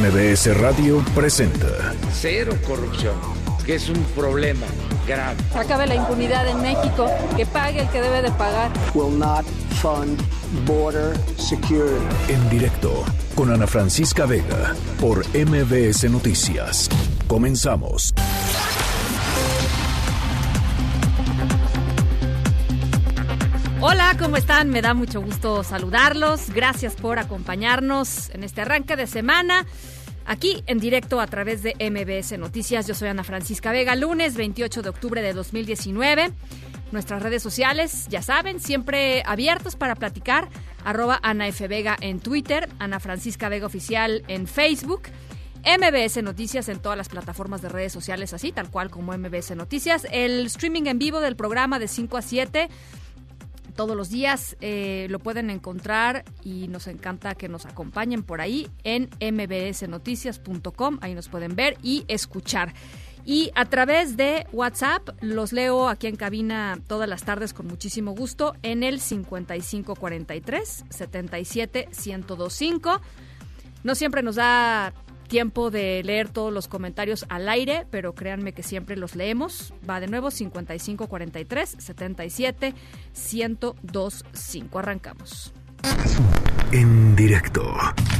MBS Radio presenta Cero corrupción, que es un problema grave. Acabe la impunidad en México, que pague el que debe de pagar. will not fund border security. en directo con Ana Francisca Vega por MBS Noticias. Comenzamos. Hola, ¿cómo están? Me da mucho gusto saludarlos. Gracias por acompañarnos en este arranque de semana. Aquí en directo a través de MBS Noticias. Yo soy Ana Francisca Vega, lunes 28 de octubre de 2019. Nuestras redes sociales, ya saben, siempre abiertos para platicar. Arroba Ana F. Vega en Twitter, Ana Francisca Vega Oficial en Facebook. MBS Noticias en todas las plataformas de redes sociales, así tal cual como MBS Noticias. El streaming en vivo del programa de 5 a 7 todos los días eh, lo pueden encontrar y nos encanta que nos acompañen por ahí en mbsnoticias.com. Ahí nos pueden ver y escuchar. Y a través de WhatsApp los leo aquí en cabina todas las tardes con muchísimo gusto en el 5543 77 1025. No siempre nos da tiempo de leer todos los comentarios al aire, pero créanme que siempre los leemos. Va de nuevo 5543 77 1025. Arrancamos. En directo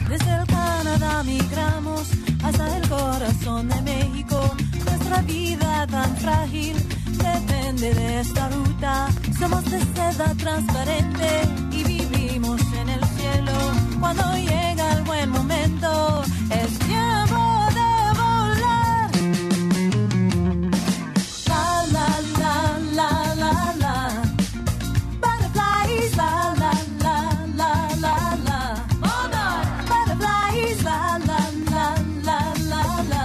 Desde el Canadá migramos hasta el corazón de México. Nuestra vida tan frágil depende de esta ruta. Somos de seda transparente y vivimos en el cielo. Cuando llega el buen momento, es tiempo de volar. La la la la la la. Butterflies, la la la la la la. Butterflies, la la la la la la.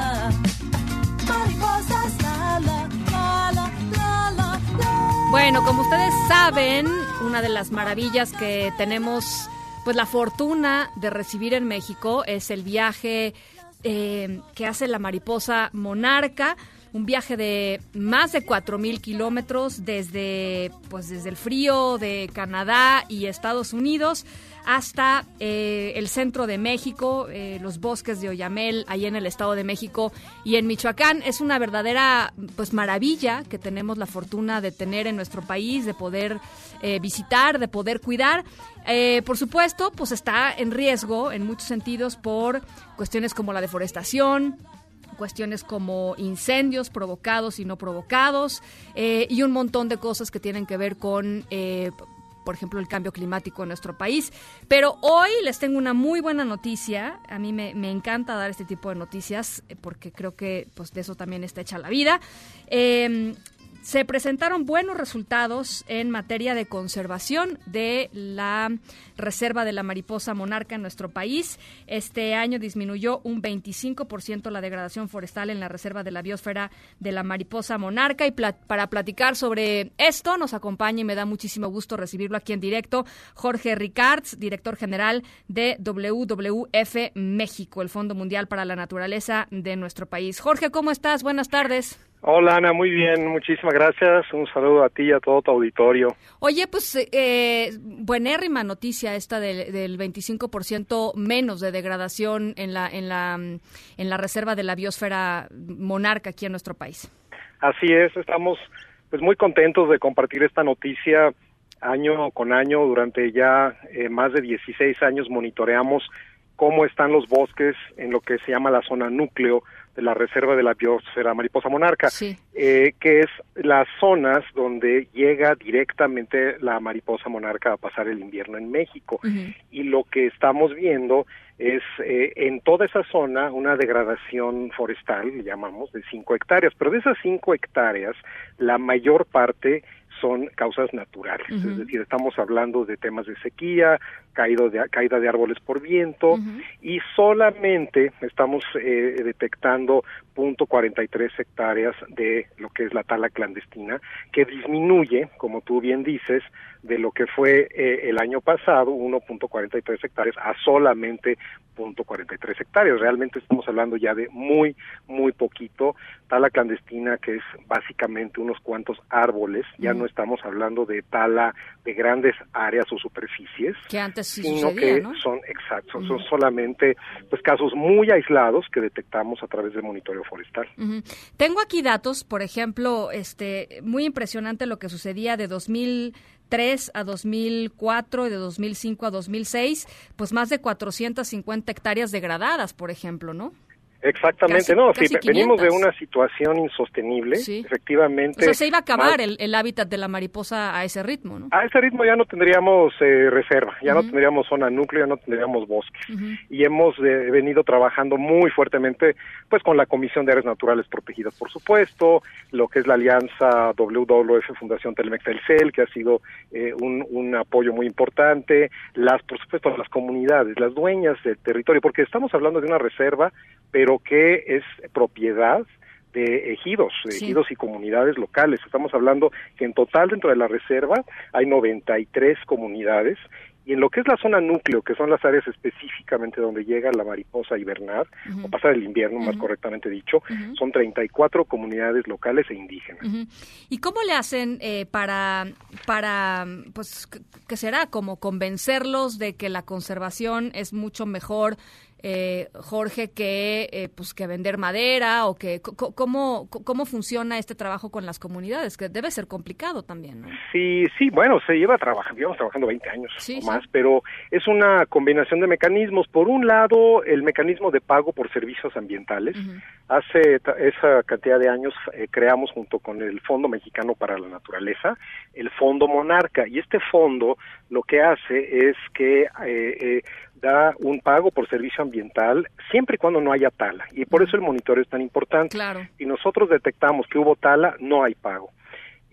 Mariposas, la la la la la la. Bueno, como ustedes saben, una de las maravillas que tenemos, pues la fortuna de recibir en México es el viaje eh, que hace la mariposa monarca. Un viaje de más de 4.000 kilómetros desde, pues desde el frío de Canadá y Estados Unidos hasta eh, el centro de México, eh, los bosques de Oyamel, ahí en el Estado de México y en Michoacán. Es una verdadera pues maravilla que tenemos la fortuna de tener en nuestro país, de poder eh, visitar, de poder cuidar. Eh, por supuesto, pues está en riesgo en muchos sentidos por cuestiones como la deforestación, cuestiones como incendios provocados y no provocados eh, y un montón de cosas que tienen que ver con eh, por ejemplo, el cambio climático en nuestro país. Pero hoy les tengo una muy buena noticia. A mí me, encanta dar este tipo de noticias eh, porque creo que pues, de eso también está hecha la vida. Se presentaron buenos resultados en materia de conservación de la reserva de la mariposa monarca en nuestro país. Este año disminuyó un 25% la degradación forestal en la reserva de la biosfera de la mariposa monarca. Y para platicar sobre esto nos acompaña y me da muchísimo gusto recibirlo aquí en directo Jorge Ricards, director general de WWF México, el Fondo Mundial para la Naturaleza de nuestro país. Jorge, ¿cómo estás? Buenas tardes. Hola Ana, muy bien, muchísimas gracias. Un saludo a ti y a todo tu auditorio. Oye, pues eh, buenérrima noticia esta del, del 25% menos de degradación en la, en, la, en la reserva de la biosfera monarca aquí en nuestro país. Así es, estamos pues muy contentos de compartir esta noticia año con año. Durante ya eh, más de 16 años monitoreamos cómo están los bosques en lo que se llama la zona núcleo de la reserva de la biosfera mariposa monarca, Sí. eh, que es las zonas donde llega directamente la mariposa monarca a pasar el invierno en México. y lo que estamos viendo es eh, en toda esa zona una degradación forestal, llamamos, de 5 hectáreas, pero de esas 5 hectáreas, la mayor parte son causas naturales, es decir, estamos hablando de temas de sequía, caído de, caída de árboles por viento y solamente estamos eh, detectando 43 hectáreas de lo que es la tala clandestina, que disminuye, como tú bien dices, de lo que fue eh, el año pasado, 1.43 hectáreas, a solamente 0.43 hectáreas. Realmente estamos hablando ya de muy, muy poquito. Tala clandestina, que es básicamente unos cuantos árboles, ya no no estamos hablando de tala de grandes áreas o superficies, que antes sí sino sucedía, que ¿no? son exactos, son solamente pues casos muy aislados que detectamos a través del monitoreo forestal. Ujú. Tengo aquí datos, por ejemplo, este muy impresionante lo que sucedía de 2003 a 2004 y de 2005 a 2006, pues más de 450 hectáreas degradadas, por ejemplo, ¿no? Exactamente, Casi- no, casi sí, venimos de 500. una situación insostenible, Sí. efectivamente. O sea, se iba a acabar más- el, el hábitat de la mariposa a ese ritmo, ¿no? A ese ritmo ya no tendríamos eh, reserva, ya no tendríamos zona núcleo, ya no tendríamos bosques. Ujú. Y hemos eh, venido trabajando muy fuertemente pues con la Comisión de Áreas Naturales Protegidas, por supuesto, lo que es la alianza WWF Fundación Telmex Telcel, que ha sido eh, un, un apoyo muy importante, las por supuesto las comunidades, las dueñas del territorio, porque estamos hablando de una reserva, pero que es propiedad de ejidos, de Sí. ejidos y comunidades locales. Estamos hablando que en total dentro de la reserva hay 93 comunidades y en lo que es la zona núcleo, que son las áreas específicamente donde llega la mariposa a hibernar o pasar el invierno, más correctamente dicho, son 34 comunidades locales e indígenas. ¿Y cómo le hacen eh, para, para, pues, qué será? Como convencerlos de que la conservación es mucho mejor, eh, Jorge, que, eh, pues, que vender madera o que, ¿cómo, ¿cómo funciona este trabajo con las comunidades? Que debe ser complicado también, ¿no? Sí, sí, bueno, se lleva trabajando, llevamos trabajando 20 años Sí, o sí. más, pero es una combinación de mecanismos. Por un lado, el mecanismo de pago por servicios ambientales. Hace esa cantidad de años eh, creamos junto con el Fondo Mexicano para la Naturaleza el Fondo Monarca y este fondo lo que hace es que eh, eh, da un pago por servicio ambiental siempre y cuando no haya tala y por eso el monitoreo es tan importante. Claro. Si nosotros detectamos que hubo tala, no hay pago.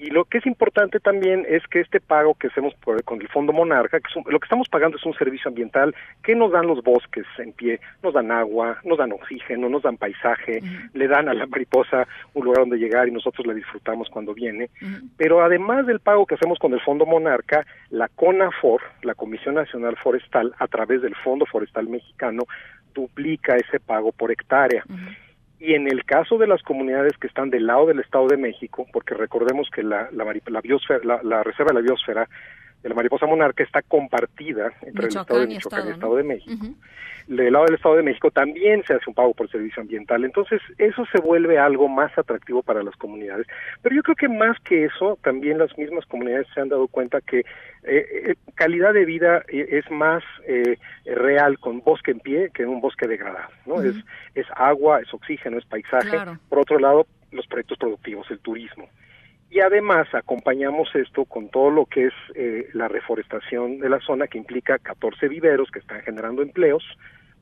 Y lo que es importante también es que este pago que hacemos por- con el Fondo Monarca, que es un- lo que estamos pagando es un servicio ambiental que nos dan los bosques en pie, nos dan agua, nos dan oxígeno, nos dan paisaje, le dan a la mariposa un lugar donde llegar y nosotros la disfrutamos cuando viene. Pero además del pago que hacemos con el Fondo Monarca, la CONAFOR, la Comisión Nacional Forestal, a través del Fondo Forestal Mexicano, duplica ese pago por hectárea. Y en el caso de las comunidades que están del lado del Estado de México, porque recordemos que la, la, biosfera- la reserva de la biosfera de la mariposa monarca está compartida entre el Estado de Michoacán y el Estado, de México. Del lado del Estado de México también se hace un pago por servicio ambiental. Entonces, eso se vuelve algo más atractivo para las comunidades. Pero yo creo que más que eso, también las mismas comunidades se han dado cuenta que eh, eh, calidad de vida eh, es más eh, real con bosque en pie que en un bosque degradado. ¿no? es, es agua, es oxígeno, es paisaje. Claro. Por otro lado, los proyectos productivos, el turismo. Y además acompañamos esto con todo lo que es eh, la reforestación de la zona, que implica 14 viveros que están generando empleos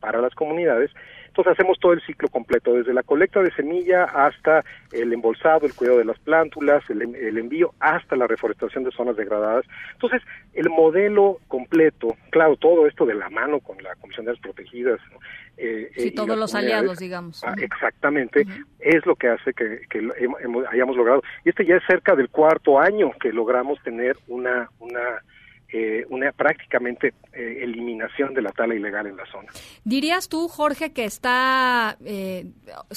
para las comunidades. Entonces hacemos todo el ciclo completo, desde la colecta de semilla hasta el embolsado, el cuidado de las plántulas, el, el envío, hasta la reforestación de zonas degradadas. Entonces, el modelo completo, claro, todo esto de la mano con la Comisión de las Protegidas. ¿no? Eh, Sí, eh, y todos los aliados, digamos. Ah, exactamente, es lo que hace que, que hemos- hayamos logrado. Y este ya es cerca del cuarto año que logramos tener una, una, eh, una prácticamente eh, eliminación de la tala ilegal en la zona. ¿Dirías tú, Jorge, que está, eh,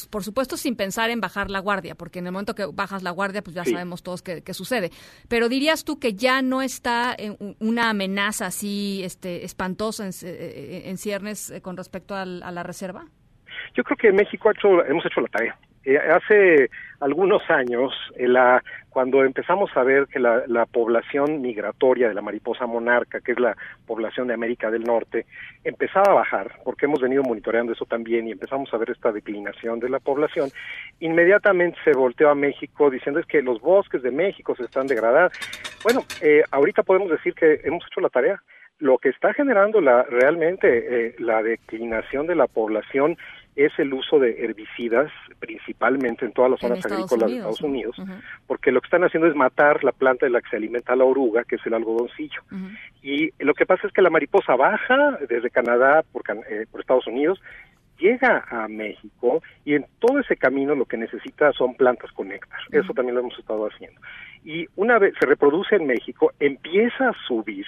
por supuesto, sin pensar en bajar la guardia, porque en el momento que bajas la guardia, pues ya Sí. sabemos todos qué, qué sucede. Pero dirías tú que ya no está una amenaza así este, espantosa en, eh, en ciernes eh, con respecto al- a la reserva? Yo creo que México ha hecho, hemos hecho la tarea. Eh, hace algunos años, eh, cuando empezamos a ver que la, la población migratoria de la mariposa monarca, que es la población de América del Norte, empezaba a bajar, porque hemos venido monitoreando eso también y empezamos a ver esta declinación de la población, inmediatamente se volteó a México diciendo es que los bosques de México se están degradando. Bueno, eh, ahorita podemos decir que hemos hecho la tarea. Lo que está generando la, realmente eh, la declinación de la población es el uso de herbicidas, principalmente en todas las zonas agrícolas Unidos, de Estados. Unidos, porque lo que están haciendo es matar la planta de la que se alimenta la oruga, que es el algodoncillo. Y lo que pasa es que la mariposa baja desde Canadá por, Can- eh, por Estados Unidos, llega a México y en todo ese camino lo que necesita son plantas con néctar. Eso también lo hemos estado haciendo. Y una vez se reproduce en México, empieza a subir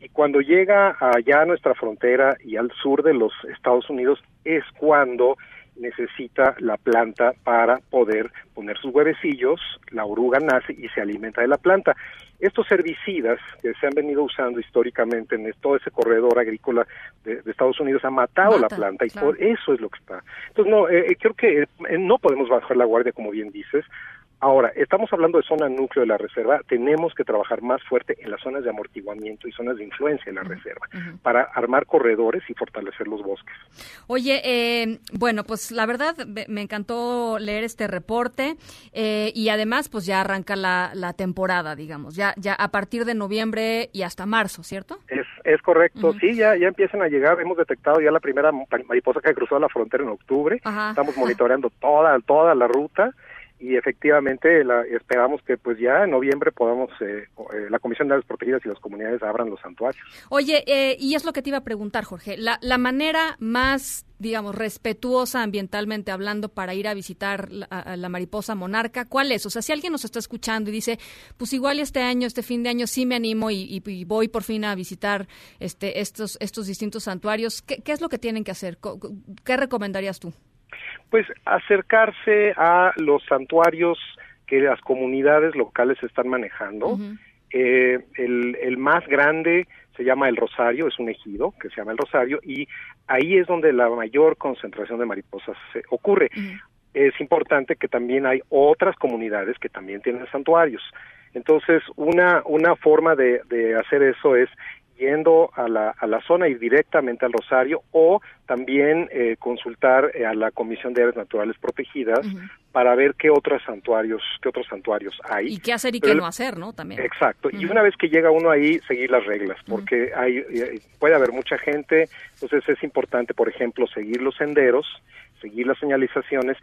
y cuando llega allá a nuestra frontera y al sur de los Estados Unidos es cuando necesita la planta para poder poner sus huevecillos, la oruga nace y se alimenta de la planta. Estos herbicidas que se han venido usando históricamente en todo ese corredor agrícola de, Estados Unidos han matado la planta y por eso es lo que está. Entonces, no, eh, eh, creo que eh, no podemos bajar la guardia, como bien dices. Ahora, estamos hablando de zona núcleo de la reserva, tenemos que trabajar más fuerte en las zonas de amortiguamiento y zonas de influencia de la reserva para armar corredores y fortalecer los bosques. Oye, eh, bueno, pues la verdad me encantó leer este reporte eh, y además pues ya arranca la, temporada, digamos, ya ya a partir de noviembre y hasta marzo, ¿cierto? Es, es correcto, sí, ya, ya empiezan a llegar, hemos detectado ya la primera mariposa que cruzó la frontera en octubre, estamos monitoreando toda, toda la ruta y efectivamente la, esperamos que pues ya en noviembre podamos eh, eh, la Comisión de Aves Protegidas y las comunidades abran los santuarios. Oye, eh, y es lo que te iba a preguntar, Jorge, la, la manera más digamos, respetuosa ambientalmente hablando para ir a visitar la, mariposa monarca, ¿cuál es? O sea, si alguien nos está escuchando y dice, pues igual este año, este fin de año sí me animo y, voy por fin a visitar este, estos, estos distintos santuarios, ¿qué, ¿qué es lo que tienen que hacer? ¿Qué recomendarías tú? Pues acercarse a los santuarios que las comunidades locales están manejando. eh, el, el más grande se llama El Rosario, es un ejido que se llama El Rosario, y ahí es donde la mayor concentración de mariposas se ocurre. Es importante que también hay otras comunidades que también tienen santuarios. Entonces, una, una forma de, de hacer eso es yendo a la, a la zona y directamente al Rosario o también eh, consultar eh, a la Comisión de Áreas Naturales Protegidas para ver qué otros santuarios qué otros santuarios hay. Y qué hacer y qué no hacer no también. Exacto. Y una vez que llega uno ahí seguir las reglas porque hay eh, puede haber mucha gente entonces es importante por ejemplo seguir los senderos seguir las señalizaciones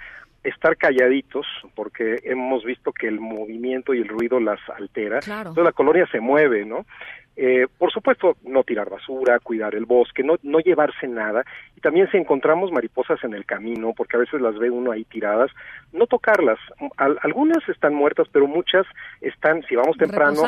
estar calladitos porque hemos visto que el movimiento y el ruido las altera entonces la colonia se mueve no eh, por supuesto, no tirar basura, cuidar el bosque, no, no llevarse nada. Y también si encontramos mariposas en el camino, porque a veces las ve uno ahí tiradas, no tocarlas. algunas están muertas, pero muchas están, si vamos temprano,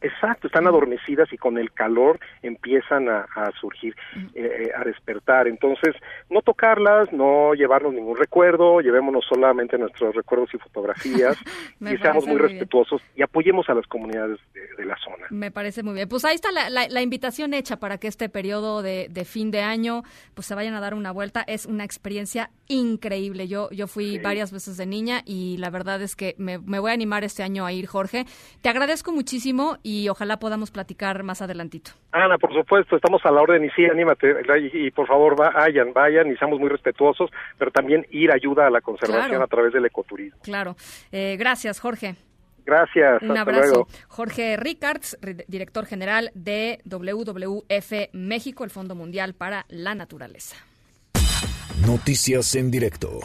exacto, están adormecidas y con el calor empiezan a, surgir, eh, eh, a despertar. Entonces, no tocarlas, no llevarnos ningún recuerdo, llevémonos solamente nuestros recuerdos y fotografías y seamos muy, respetuosos y apoyemos a las comunidades de la zona. Me parece muy bien pues ahí está la, invitación hecha para que este periodo de, fin de año pues se vayan a dar una vuelta. Es una experiencia increíble. Yo, yo fui varias veces de niña y la verdad es que me, voy a animar este año a ir, Jorge. Te agradezco muchísimo y ojalá podamos platicar más adelantito. Ana, por supuesto, estamos a la orden y sí, anímate y, por favor vayan, vayan y seamos muy respetuosos, pero también ir ayuda a la conservación a través del ecoturismo. Claro. Eh, gracias, Jorge. Gracias. Un abrazo. Jorge Ricards, director general de WWF México, el Fondo Mundial para la Naturaleza. Noticias en directo.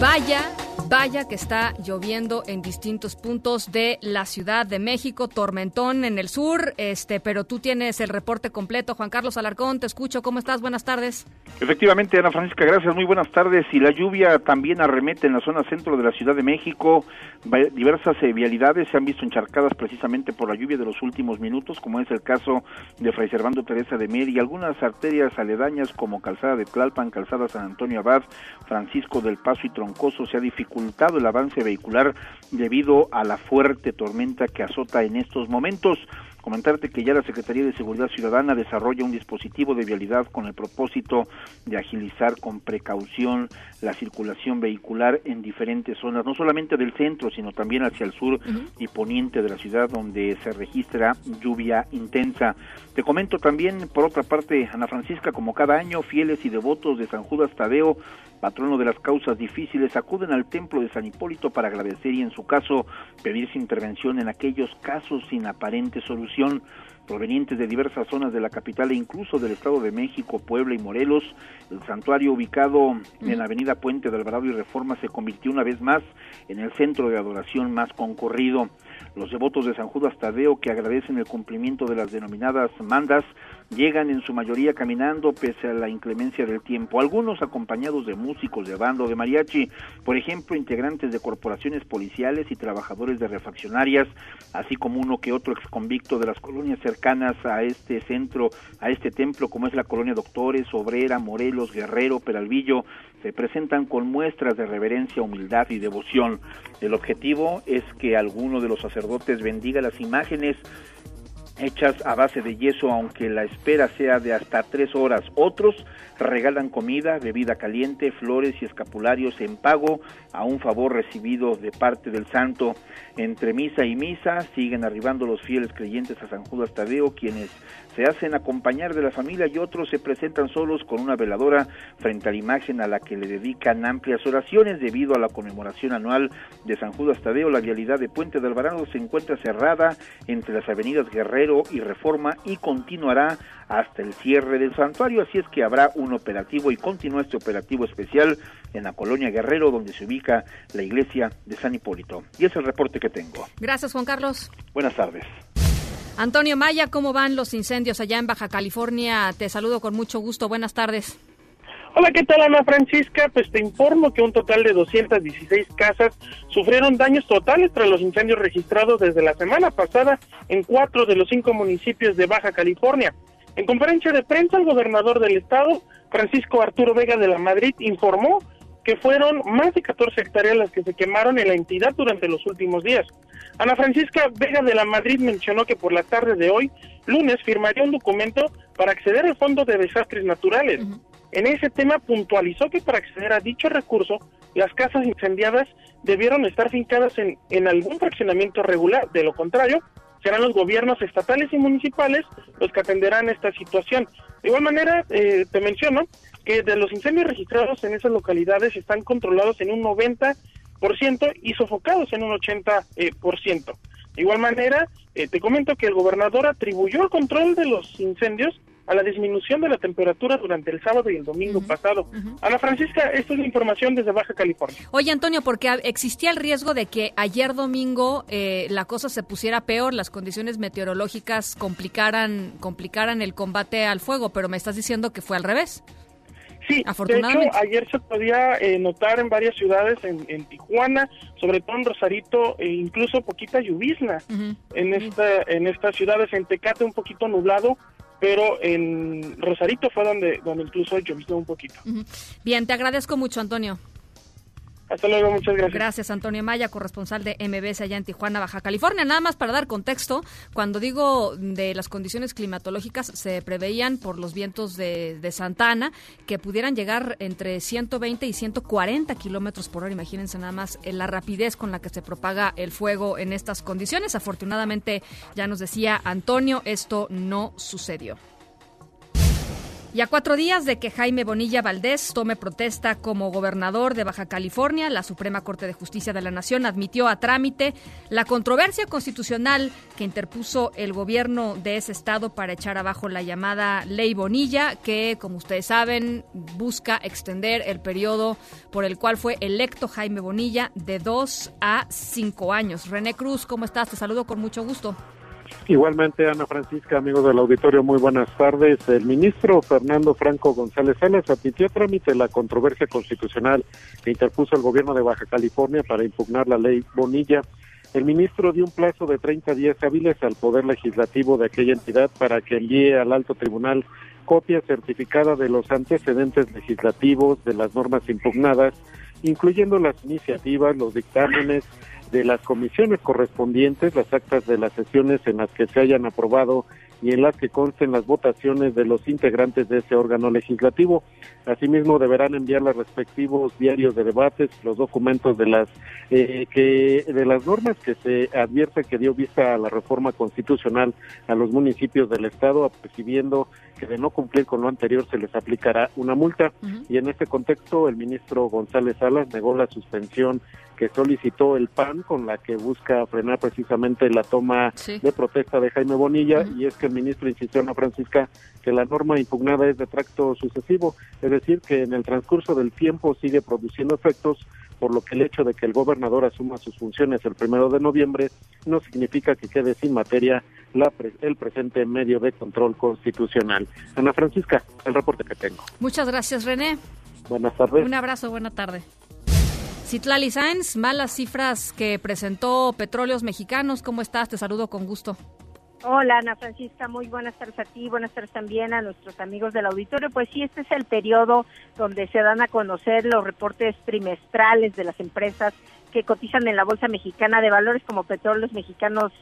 Vaya Vaya que está lloviendo en distintos puntos de la Ciudad de México, tormentón en el sur, este, pero tú tienes el reporte completo. Juan Carlos Alarcón, te escucho. ¿Cómo estás? Buenas tardes. Efectivamente, Ana Francisca, gracias. Muy buenas tardes. Y la lluvia también arremete en la zona centro de la Ciudad de México. Diversas eh, vialidades se han visto encharcadas precisamente por la lluvia de los últimos minutos, como es el caso de Fray Servando Teresa de Mer y algunas arterias aledañas como Calzada de Tlalpan, Calzada San Antonio Abad, Francisco del Paso y Troncoso se ha dificultado el avance vehicular debido a la fuerte tormenta que azota en estos momentos. Comentarte que ya la Secretaría de Seguridad Ciudadana desarrolla un dispositivo de vialidad con el propósito de agilizar con precaución la circulación vehicular en diferentes zonas, no solamente del centro, sino también hacia el sur y poniente de la ciudad donde se registra lluvia intensa. Te comento también, por otra parte, Ana Francisca, como cada año, fieles y devotos de San Judas Tadeo patrono de las causas difíciles, acuden al templo de San Hipólito para agradecer y en su caso pedir su intervención en aquellos casos sin aparente solución provenientes de diversas zonas de la capital e incluso del Estado de México, Puebla y Morelos. El santuario ubicado en la avenida Puente de Alvarado y Reforma se convirtió una vez más en el centro de adoración más concurrido. Los devotos de San Judas Tadeo que agradecen el cumplimiento de las denominadas mandas llegan en su mayoría caminando pese a la inclemencia del tiempo, algunos acompañados de músicos de bando de mariachi, por ejemplo, integrantes de corporaciones policiales y trabajadores de refaccionarias, así como uno que otro exconvicto de las colonias cercanas a este centro, a este templo, como es la colonia Doctores, Obrera, Morelos, Guerrero, Peralvillo, se presentan con muestras de reverencia, humildad y devoción. El objetivo es que alguno de los sacerdotes bendiga las imágenes hechas a base de yeso, aunque la espera sea de hasta tres horas. Otros regalan comida, bebida caliente, flores y escapularios en pago a un favor recibido de parte del santo. Entre misa y misa siguen arribando los fieles creyentes a San Judas Tadeo, quienes se hacen acompañar de la familia y otros se presentan solos con una veladora frente a la imagen a la que le dedican amplias oraciones debido a la conmemoración anual de San Judas Tadeo. La vialidad de Puente de Alvarado se encuentra cerrada entre las avenidas Guerrero y Reforma y continuará hasta el cierre del santuario, así es que habrá un operativo y continúa este operativo especial en la colonia Guerrero, donde se ubica la iglesia de San Hipólito. Y es el reporte que tengo. Gracias, Juan Carlos. Buenas tardes. Antonio Maya, ¿cómo van los incendios allá en Baja California? Te saludo con mucho gusto. Buenas tardes. Hola, ¿qué tal Ana Francisca? Pues te informo que un total de 216 casas sufrieron daños totales tras los incendios registrados desde la semana pasada en cuatro de los cinco municipios de Baja California. En conferencia de prensa, el gobernador del estado, Francisco Arturo Vega de la Madrid, informó que fueron más de 14 hectáreas las que se quemaron en la entidad durante los últimos días. Ana Francisca Vega de la Madrid mencionó que por la tarde de hoy, lunes, firmaría un documento para acceder al Fondo de Desastres Naturales. En ese tema puntualizó que para acceder a dicho recurso, las casas incendiadas debieron estar fincadas en, en algún fraccionamiento regular. De lo contrario, serán los gobiernos estatales y municipales los que atenderán esta situación. De igual manera, eh, te menciono que de los incendios registrados en esas localidades están controlados en un 90% y sofocados en un 80%. Eh, por ciento. De igual manera, eh, te comento que el gobernador atribuyó el control de los incendios a la disminución de la temperatura durante el sábado y el domingo pasado. Ana Francisca, esta es la información desde Baja California. Oye, Antonio, porque existía el riesgo de que ayer domingo eh, la cosa se pusiera peor, las condiciones meteorológicas complicaran, complicaran el combate al fuego, pero me estás diciendo que fue al revés. Sí, Afortunadamente. de hecho, ayer se podía eh, notar en varias ciudades, en, Tijuana, sobre todo en Rosarito, e incluso poquita lluvizna en, esta, en estas ciudades, en Tecate un poquito nublado, pero en Rosarito fue donde, donde incluso llovió un poquito. Bien, te agradezco mucho, Antonio. Hasta luego, muchas gracias. Gracias, Antonio Maya, corresponsal de MBS allá en Tijuana, Baja California. Nada más para dar contexto, cuando digo de las condiciones climatológicas, se preveían por los vientos de, de Santana que pudieran llegar entre 120 y 140 kilómetros por hora. Imagínense nada más la rapidez con la que se propaga el fuego en estas condiciones. Afortunadamente, ya nos decía Antonio, esto no sucedió. Y a cuatro días de que Jaime Bonilla Valdés tome protesta como gobernador de Baja California, la Suprema Corte de Justicia de la Nación admitió a trámite la controversia constitucional que interpuso el gobierno de ese estado para echar abajo la llamada Ley Bonilla, que, como ustedes saben, busca extender el periodo por el cual fue electo Jaime Bonilla de dos a cinco años. René Cruz, ¿cómo estás? Te saludo con mucho gusto. Igualmente, Ana Francisca, amigos del auditorio, muy buenas tardes. El ministro Fernando Franco González Salas admitió trámite la controversia constitucional que interpuso el gobierno de Baja California para impugnar la ley Bonilla. El ministro dio un plazo de 30 días hábiles al Poder Legislativo de aquella entidad para que envíe al alto tribunal copia certificada de los antecedentes legislativos de las normas impugnadas, incluyendo las iniciativas, los dictámenes, de las comisiones correspondientes, las actas de las sesiones en las que se hayan aprobado y en las que consten las votaciones de los integrantes de ese órgano legislativo. Asimismo, deberán enviar los respectivos diarios de debates, los documentos de las eh, que de las normas que se advierte que dio vista a la reforma constitucional a los municipios del estado, percibiendo que de no cumplir con lo anterior se les aplicará una multa. Y en este contexto, el ministro González Salas negó la suspensión que solicitó el PAN, con la que busca frenar precisamente la toma de protesta de Jaime Bonilla, y es que el ministro insistió en la Francisca que la norma impugnada es de tracto sucesivo, es decir, que en el transcurso del tiempo sigue produciendo efectos por lo que el hecho de que el gobernador asuma sus funciones el primero de noviembre no significa que quede sin materia la el presente medio de control constitucional. Ana Francisca, el reporte que tengo. Muchas gracias, René. Buenas tardes. Un abrazo, buena tarde. Citlali Sainz, malas cifras que presentó Petróleos Mexicanos. ¿Cómo estás? Te saludo con gusto. Hola Ana Francisca, muy buenas tardes a ti, buenas tardes también a nuestros amigos del auditorio. Pues sí, este es el periodo donde se dan a conocer los reportes trimestrales de las empresas que cotizan en la Bolsa Mexicana de Valores como Petróleos Mexicanos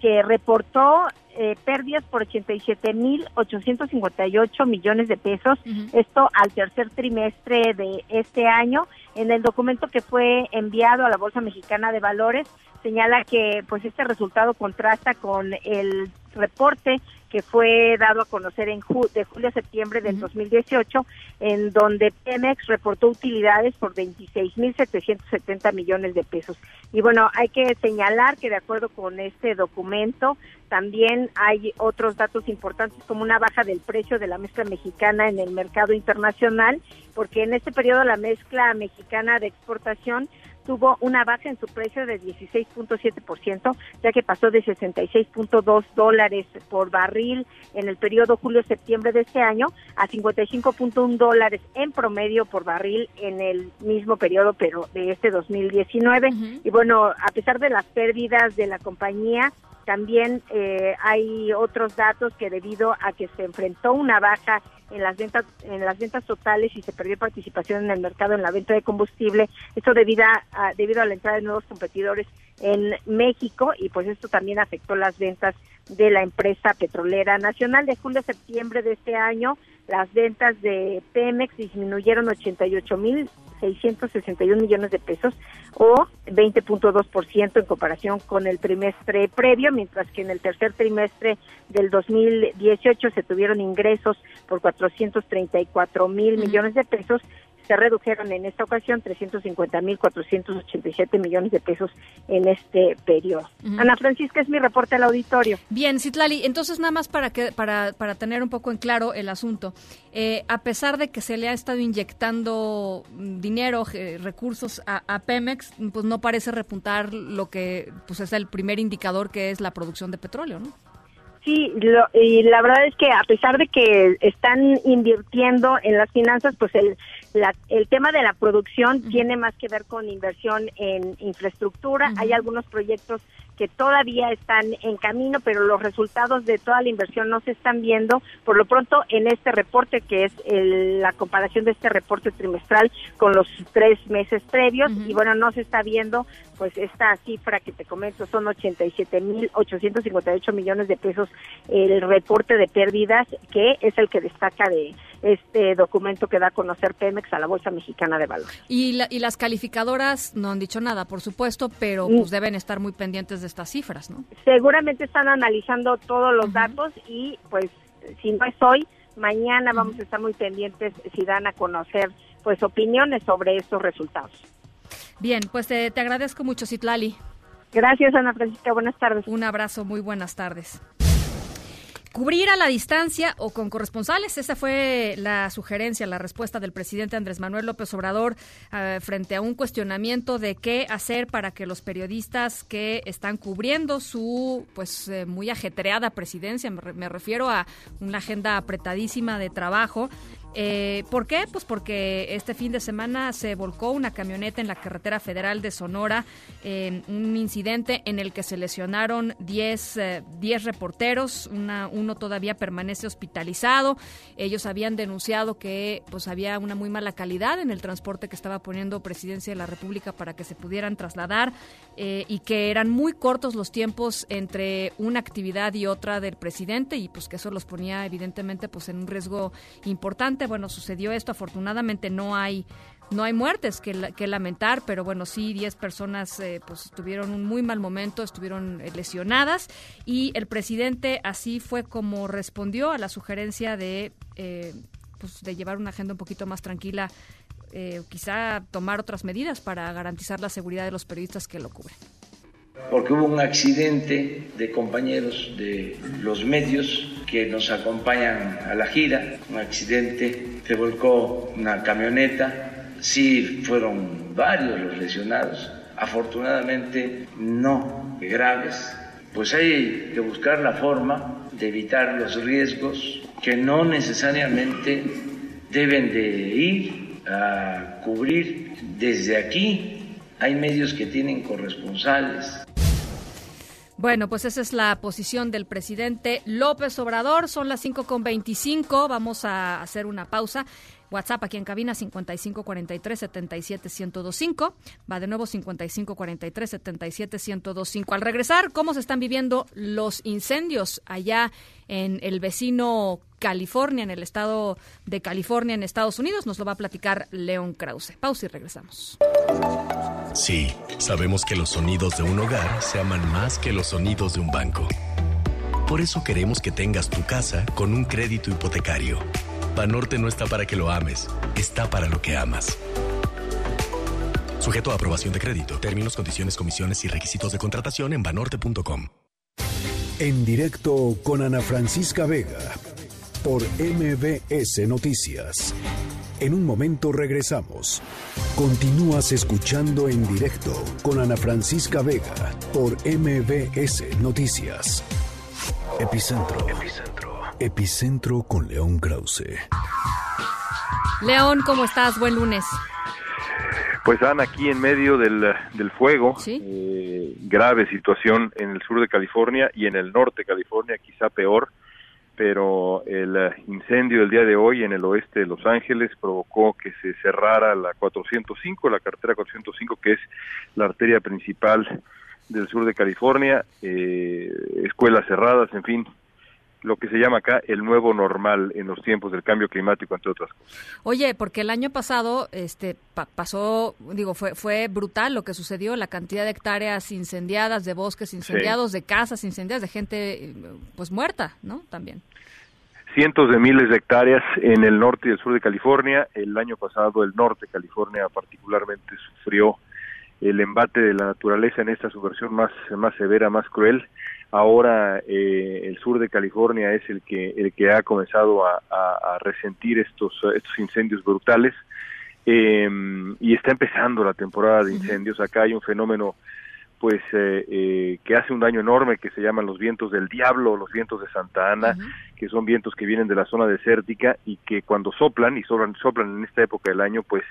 que reportó eh, pérdidas por 87.858 millones de pesos, esto al tercer trimestre de este año. En el documento que fue enviado a la Bolsa Mexicana de Valores, señala que pues este resultado contrasta con el reporte que fue dado a conocer en de julio a septiembre del 2018, en donde Pemex reportó utilidades por 26.770 millones de pesos. Y bueno, hay que señalar que de acuerdo con este documento, también hay otros datos importantes como una baja del precio de la mezcla mexicana en el mercado internacional, porque en este periodo la mezcla mexicana de exportación tuvo una baja en su precio de 16.7%, ya que pasó de 66.2 dólares por barril en el periodo julio-septiembre de este año a 55.1 dólares en promedio por barril en el mismo periodo, pero de este 2019. Y bueno, a pesar de las pérdidas de la compañía, también eh, hay otros datos que debido a que se enfrentó una baja en las ventas en las ventas totales y se perdió participación en el mercado en la venta de combustible, esto debido a, debido a la entrada de nuevos competidores en México y pues esto también afectó las ventas de la empresa petrolera nacional de julio a septiembre de este año las ventas de Pemex disminuyeron 88.661 millones de pesos o 20.2% en comparación con el trimestre previo, mientras que en el tercer trimestre del 2018 se tuvieron ingresos por 434 mil millones de pesos se redujeron en esta ocasión 350.487 millones de pesos en este periodo. Ana Francisca, es mi reporte al auditorio. Bien, Citlali, entonces nada más para, que, para, para tener un poco en claro el asunto. Eh, a pesar de que se le ha estado inyectando dinero, recursos a, a, Pemex, pues no parece repuntar lo que pues es el primer indicador que es la producción de petróleo, ¿no? Sí, y la verdad es que a pesar de que están invirtiendo en las finanzas, pues el, el tema de la producción tiene más que ver con inversión en infraestructura. Hay algunos proyectos que todavía están en camino, pero los resultados de toda la inversión no se están viendo. Por lo pronto, en este reporte, que es la comparación de este reporte trimestral con los tres meses previos, y bueno, no se está viendo, pues esta cifra que te comento son 87.858 millones de pesos el reporte de pérdidas, que es el que destaca de este documento que da a conocer Pemex a la Bolsa Mexicana de Valores. Y, y las calificadoras no han dicho nada, por supuesto, pero pues deben estar muy pendientes de estas cifras, ¿no? Seguramente están analizando todos los datos y pues si no es hoy, mañana vamos a estar muy pendientes si dan a conocer pues opiniones sobre estos resultados. Bien, pues te, te agradezco mucho, Citlali. Gracias, Ana Francisca. Buenas tardes. Un abrazo, muy buenas tardes. Cubrir a la distancia o con corresponsales, esa fue la sugerencia, la respuesta del presidente Andrés Manuel López Obrador eh, frente a un cuestionamiento de qué hacer para que los periodistas que están cubriendo su pues eh, muy ajetreada presidencia, me refiero a una agenda apretadísima de trabajo, eh, ¿Por qué? Pues porque este fin de semana se volcó una camioneta en la carretera federal de Sonora, un incidente en el que se lesionaron 10 eh, reporteros, uno todavía permanece hospitalizado. Ellos habían denunciado que pues había una muy mala calidad en el transporte que estaba poniendo Presidencia de la República para que se pudieran trasladar eh, y que eran muy cortos los tiempos entre una actividad y otra del presidente y pues que eso los ponía evidentemente pues en un riesgo importante bueno, sucedió esto. Afortunadamente no hay no hay muertes que, que lamentar, pero bueno, sí, 10 personas eh, pues tuvieron un muy mal momento, estuvieron eh, lesionadas y el presidente así fue como respondió a la sugerencia de, eh, pues, de llevar una agenda un poquito más tranquila, quizá tomar otras medidas para garantizar la seguridad de los periodistas que lo cubren porque hubo un accidente de compañeros de los medios que nos acompañan a la gira, un accidente, se volcó una camioneta sí fueron varios los lesionados, afortunadamente no graves, pues hay que buscar la forma de evitar los riesgos que no necesariamente deben de ir a cubrir desde aquí. Hay medios que tienen corresponsales. Bueno, pues esa es la posición del presidente López Obrador. Son las 5.25. Vamos a hacer una pausa. WhatsApp aquí en cabina 5543-77125. Va de nuevo 5543-77125. Al regresar, ¿cómo se están viviendo los incendios allá en el vecino California, en el estado de California, en Estados Unidos? Nos lo va a platicar León Krause. Pausa y regresamos. Sí, sabemos que los sonidos de un hogar se aman más que los sonidos de un banco. Por eso queremos que tengas tu casa con un crédito hipotecario Banorte no está para que lo ames, está para lo que amas. Sujeto a aprobación de crédito, términos, condiciones, comisiones y requisitos de contratación en banorte.com. En directo con Ana Francisca Vega por MBS Noticias. En un momento regresamos. Continúas escuchando en directo con Ana Francisca Vega por MBS Noticias. Epicentro. Epicentro. Epicentro con León Krause. León, ¿cómo estás? Buen lunes. Pues Ana, aquí en medio del, del fuego, eh, grave situación en el sur de California y en el norte de California, quizá peor, pero el eh, incendio del día de hoy en el oeste de Los Ángeles provocó que se cerrara la 405, la carretera 405, que es la arteria principal del sur de California, eh, escuelas cerradas, en fin, lo que se llama acá el nuevo normal en los tiempos del cambio climático, entre otras cosas. Oye, porque el año pasado este, pasó, digo, fue, fue brutal lo que sucedió, la cantidad de hectáreas incendiadas, de bosques incendiados, de casas incendiadas, de gente pues muerta, ¿no? También. Cientos de miles de hectáreas en el norte y el sur de California. El año pasado el norte de California particularmente sufrió el embate de la naturaleza en esta subversión más, más severa, más cruel ahora eh, el sur de California es el que el que ha comenzado a, resentir estos estos incendios brutales. Em, y está empezando la temporada de incendios. Acá hay un fenómeno pues eh, eh, que hace un daño enorme que se llaman los vientos del diablo los vientos de Santa Ana que son vientos que vienen de la zona desértica y que cuando soplan y soplan soplan en esta época del año pues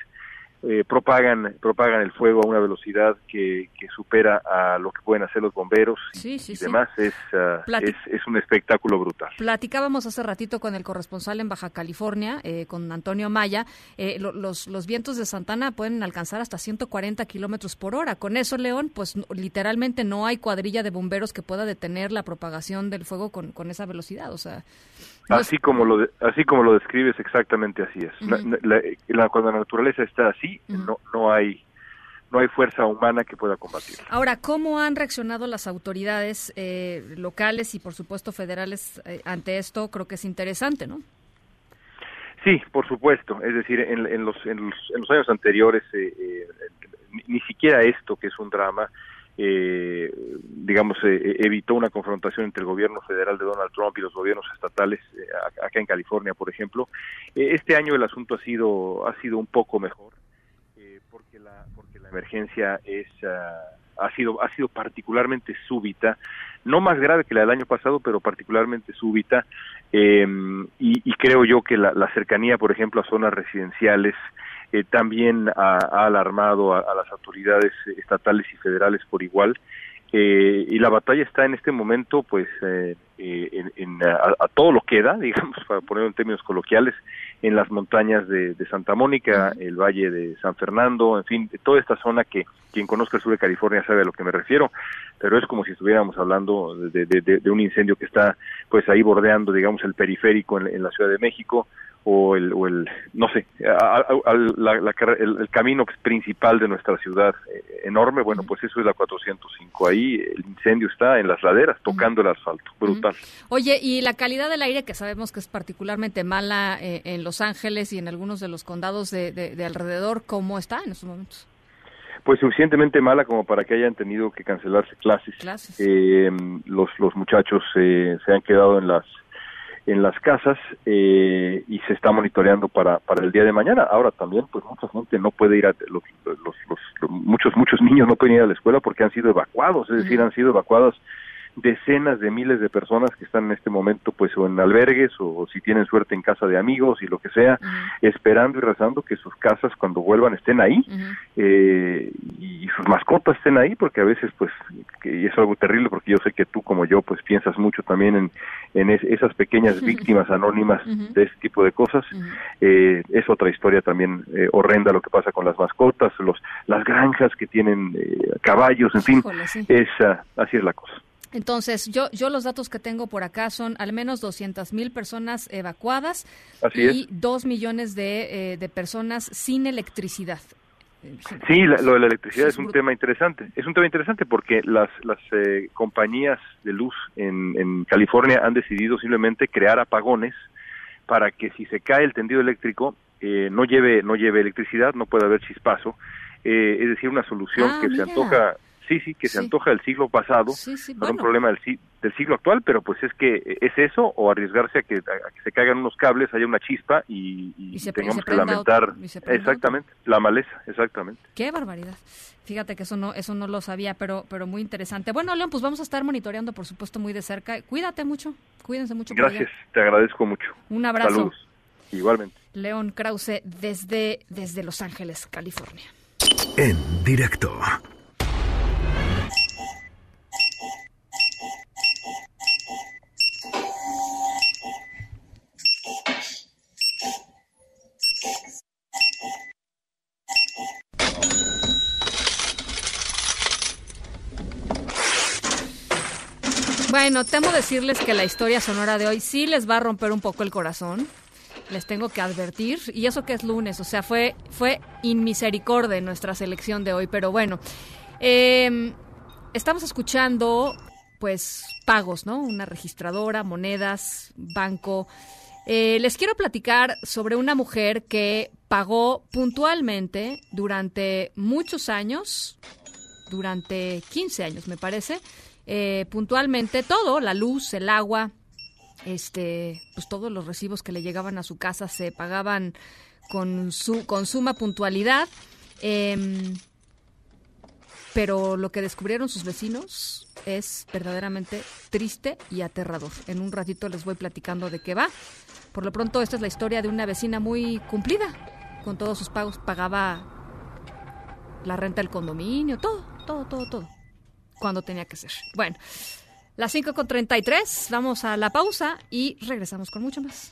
eh, propagan propagan el fuego a una velocidad que, que, supera a lo que pueden hacer los bomberos y, demás es, uh, es, es un espectáculo brutal. Platicábamos hace ratito con el corresponsal en Baja California eh, con Antonio Maya eh, los los vientos de Santana pueden alcanzar hasta 140 kilómetros por hora. Con eso León pues literalmente no hay cuadrilla de bomberos que pueda detener la propagación del fuego con, con esa velocidad o sea Así como lo así como lo describes exactamente así es. la, cuando la naturaleza está así, no no hay no hay fuerza humana que pueda combatirla. Ahora, ¿cómo han reaccionado las autoridades eh, locales y, por supuesto, federales eh, ante esto? Creo que es interesante, ¿no? Sí, por supuesto. Es decir, en, en, los, en, los, en los, años anteriores, eh, ni, ni, siquiera esto, que es un drama, eh, digamos, eh, evitó una confrontación entre el gobierno federal de Donald Trump y los gobiernos estatales eh, acá en California, por ejemplo. Eh, este año el asunto ha sido ha sido un poco mejor eh, porque la porque la emergencia es uh, ha sido ha sido particularmente súbita, no más grave que la del año pasado, pero particularmente súbita. y, y, creo yo que la cercanía, por ejemplo, a zonas residenciales eh, también ha, ha alarmado a, a, las autoridades estatales y federales por igual. Eh, y la batalla está en este momento, pues, eh, eh en, en, a, a, todo lo que da, digamos, para ponerlo en términos coloquiales, en las montañas de, de Santa Mónica, el valle de San Fernando, en fin, de toda esta zona que quien conozca el sur de California sabe a lo que me refiero, pero es como si estuviéramos hablando de, de, de un incendio que está, pues, ahí bordeando, digamos, el periférico en, en la Ciudad de México, o el, o el no sé, a, a, la, la, el, el, camino principal de nuestra ciudad eh, enorme, bueno, pues eso es la 405. Ahí el incendio está en las laderas, tocando el asfalto, brutal. Oye, y la calidad del aire, que sabemos que es particularmente mala eh, en Los Ángeles y en algunos de los condados de, de, de alrededor, ¿cómo está en estos momentos? pues suficientemente mala como para que hayan tenido que cancelarse clases. clases. Eh, los, los muchachos eh, se han quedado en las en las casas eh, y se está monitoreando para, para el día de mañana. Ahora también, pues mucha gente no puede ir a, los, los, los, muchos, muchos niños no pueden ir a la escuela porque han sido evacuados, es decir, han sido evacuados decenas de miles de personas que están en este momento pues o en albergues o, si tienen suerte en casa de amigos y lo que sea, esperando y rezando que sus casas cuando vuelvan estén ahí eh, y sus mascotas estén ahí porque a veces pues y es algo terrible porque yo sé que tú como yo pues piensas mucho también en, en esas pequeñas víctimas anónimas de este tipo de cosas. Eh, es otra historia también eh, horrenda lo que pasa con las mascotas los las granjas que tienen caballos en fin. Esa así es la cosa entonces, yo, yo los datos que tengo por acá son al menos 200 mil personas evacuadas y dos millones de, eh, de personas sin electricidad. Sí, lo de la electricidad es un tema interesante. Es un tema interesante porque las, las eh, compañías de luz en, en California han decidido simplemente crear apagones para que si se cae el tendido eléctrico eh, no lleve no lleve electricidad, no pueda haber chispazo. Eh, es decir, una solución Ah, que se antoja sí, sí, que se antoja del siglo pasado, Sí, sí, no era un problema del, si- del siglo actual, pero pues es que es eso o arriesgarse a que, a que se caigan unos cables, haya una chispa y, y Y se- tengamos y que lamentar otro, exactamente la maleza, exactamente. Qué barbaridad. Fíjate que eso no, eso no lo sabía, pero, pero muy interesante. Bueno, León, pues vamos a estar monitoreando, por supuesto, muy de cerca. Cuídate mucho, cuídense mucho. Gracias, te agradezco mucho. Un abrazo. Saludos. Igualmente. León Krause desde, desde Los Ángeles, California. En directo. Bueno, temo decirles que la historia sonora de hoy sí les va a romper un poco el corazón. Les tengo que advertir. Y eso que es lunes, o sea, fue, fue inmisericordia nuestra selección de hoy. Pero bueno, eh, estamos escuchando, pues, pagos, ¿no? Una registradora, monedas, banco. Eh, les quiero platicar sobre una mujer que pagó puntualmente durante muchos años, durante 15 años, me parece, eh, puntualmente todo, la luz, el agua, este, pues todos los recibos que le llegaban a su casa se pagaban con su con suma puntualidad. Em, pero lo que descubrieron sus vecinos es verdaderamente triste y aterrador. En un ratito les voy platicando de qué va. Por lo pronto, esta es la historia de una vecina muy cumplida. Con todos sus pagos pagaba la renta del condominio, todo, todo, todo, todo. Cuando tenía que ser. Bueno, las 5 con 33, vamos a la pausa y regresamos con mucho más.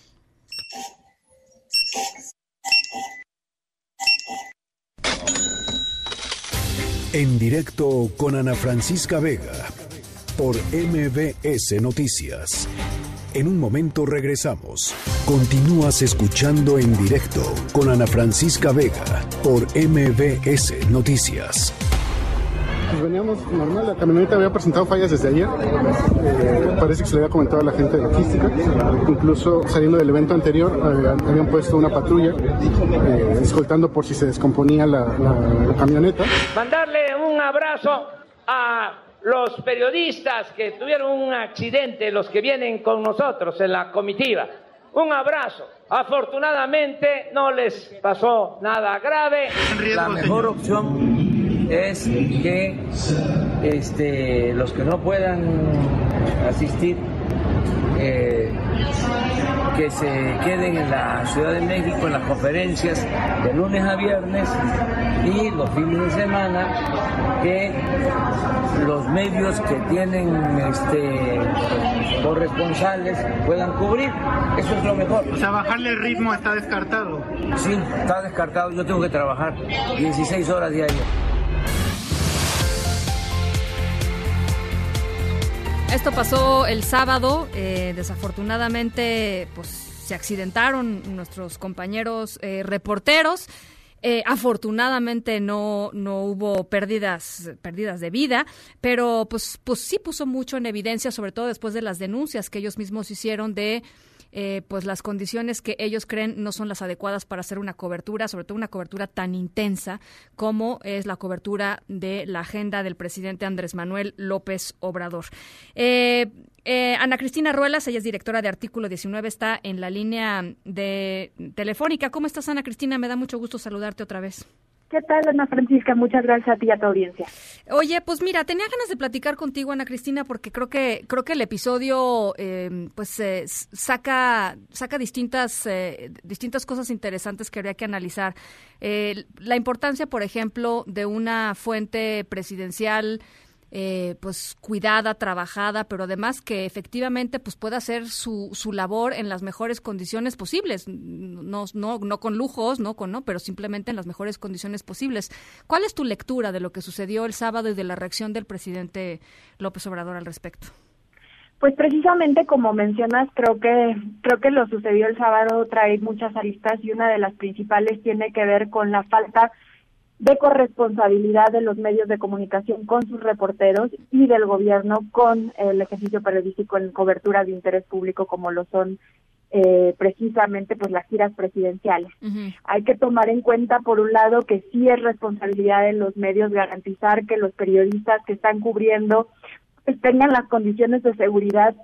En directo con Ana Francisca Vega por MBS Noticias. En un momento regresamos. Continúas escuchando en directo con Ana Francisca Vega por MBS Noticias. Pues veníamos normal, la camioneta había presentado fallas desde ayer. Eh, parece que se le había comentado a la gente de logística. Incluso saliendo del evento anterior, eh, habían puesto una patrulla eh, escoltando por si se descomponía la, la- la camioneta. Mandarle un abrazo a los periodistas que tuvieron un accidente, los que vienen con nosotros en la comitiva. Un abrazo. Afortunadamente no les pasó nada grave. La mejor opción es que este, los que no puedan asistir, eh, que se queden en la Ciudad de México en las conferencias de lunes a viernes y los fines de semana que los medios que tienen este, corresponsales puedan cubrir. Eso es lo mejor. O sea, bajarle el ritmo está descartado. Sí, está descartado. Yo tengo que trabajar 16 horas diarias. Esto pasó el sábado. eh, desafortunadamente, pues se accidentaron nuestros compañeros eh, reporteros. Eh, afortunadamente no, no hubo pérdidas, pérdidas de vida, pero pues, pues sí puso mucho en evidencia, sobre todo después de las denuncias que ellos mismos hicieron de eh, pues las condiciones que ellos creen no son las adecuadas para hacer una cobertura, sobre todo una cobertura tan intensa como es la cobertura de la agenda del presidente Andrés Manuel López Obrador. Eh, eh, Ana Cristina Ruelas, ella es directora de Artículo 19, está en la línea de telefónica. ¿Cómo estás, Ana Cristina? Me da mucho gusto saludarte otra vez. ¿Qué tal, Ana Francisca? Muchas gracias a ti y a tu audiencia. Oye, pues mira, tenía ganas de platicar contigo, Ana Cristina, porque creo que creo que el episodio, eh, pues eh, saca saca distintas eh, distintas cosas interesantes que habría que analizar. la importancia, por ejemplo, de una fuente presidencial eh, pues cuidada, trabajada, pero además que efectivamente pues pueda hacer su, su labor en las mejores condiciones posibles, no, no, no con lujos, no con no, pero simplemente en las mejores condiciones posibles. ¿Cuál es tu lectura de lo que sucedió el sábado y de la reacción del presidente López Obrador al respecto? Pues precisamente como mencionas, creo que creo que lo sucedió el sábado trae muchas aristas y una de las principales tiene que ver con la falta de corresponsabilidad de los medios de comunicación con sus reporteros y del gobierno con el ejercicio periodístico en cobertura de interés público como lo son eh, precisamente pues las giras presidenciales. Hay que tomar en cuenta por un lado que sí es responsabilidad de los medios garantizar que los periodistas que están cubriendo pues, tengan las condiciones de seguridad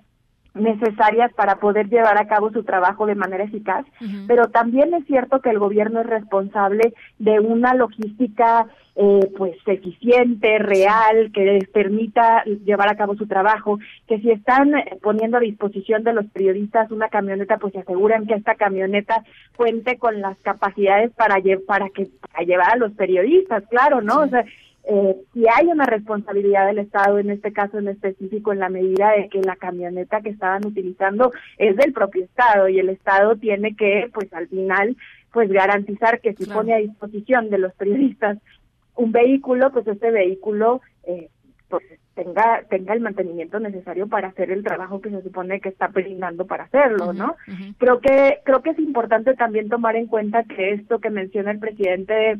necesarias para poder llevar a cabo su trabajo de manera eficaz, pero también es cierto que el gobierno es responsable de una logística eh, pues eficiente, real, que les permita llevar a cabo su trabajo, que si están eh, poniendo a disposición de los periodistas una camioneta, pues se aseguran que esta camioneta cuente con las capacidades para, para que para llevar a los periodistas, claro, ¿no? O sea, eh, si hay una responsabilidad del Estado, en este caso en específico, en la medida de que la camioneta que estaban utilizando es del propio Estado y el Estado tiene que, pues al final, pues garantizar que si pone a disposición de los periodistas un vehículo, pues este vehículo eh, pues tenga tenga el mantenimiento necesario para hacer el trabajo que se supone que está brindando para hacerlo, ¿no? Creo que creo que es importante también tomar en cuenta que esto que menciona el presidente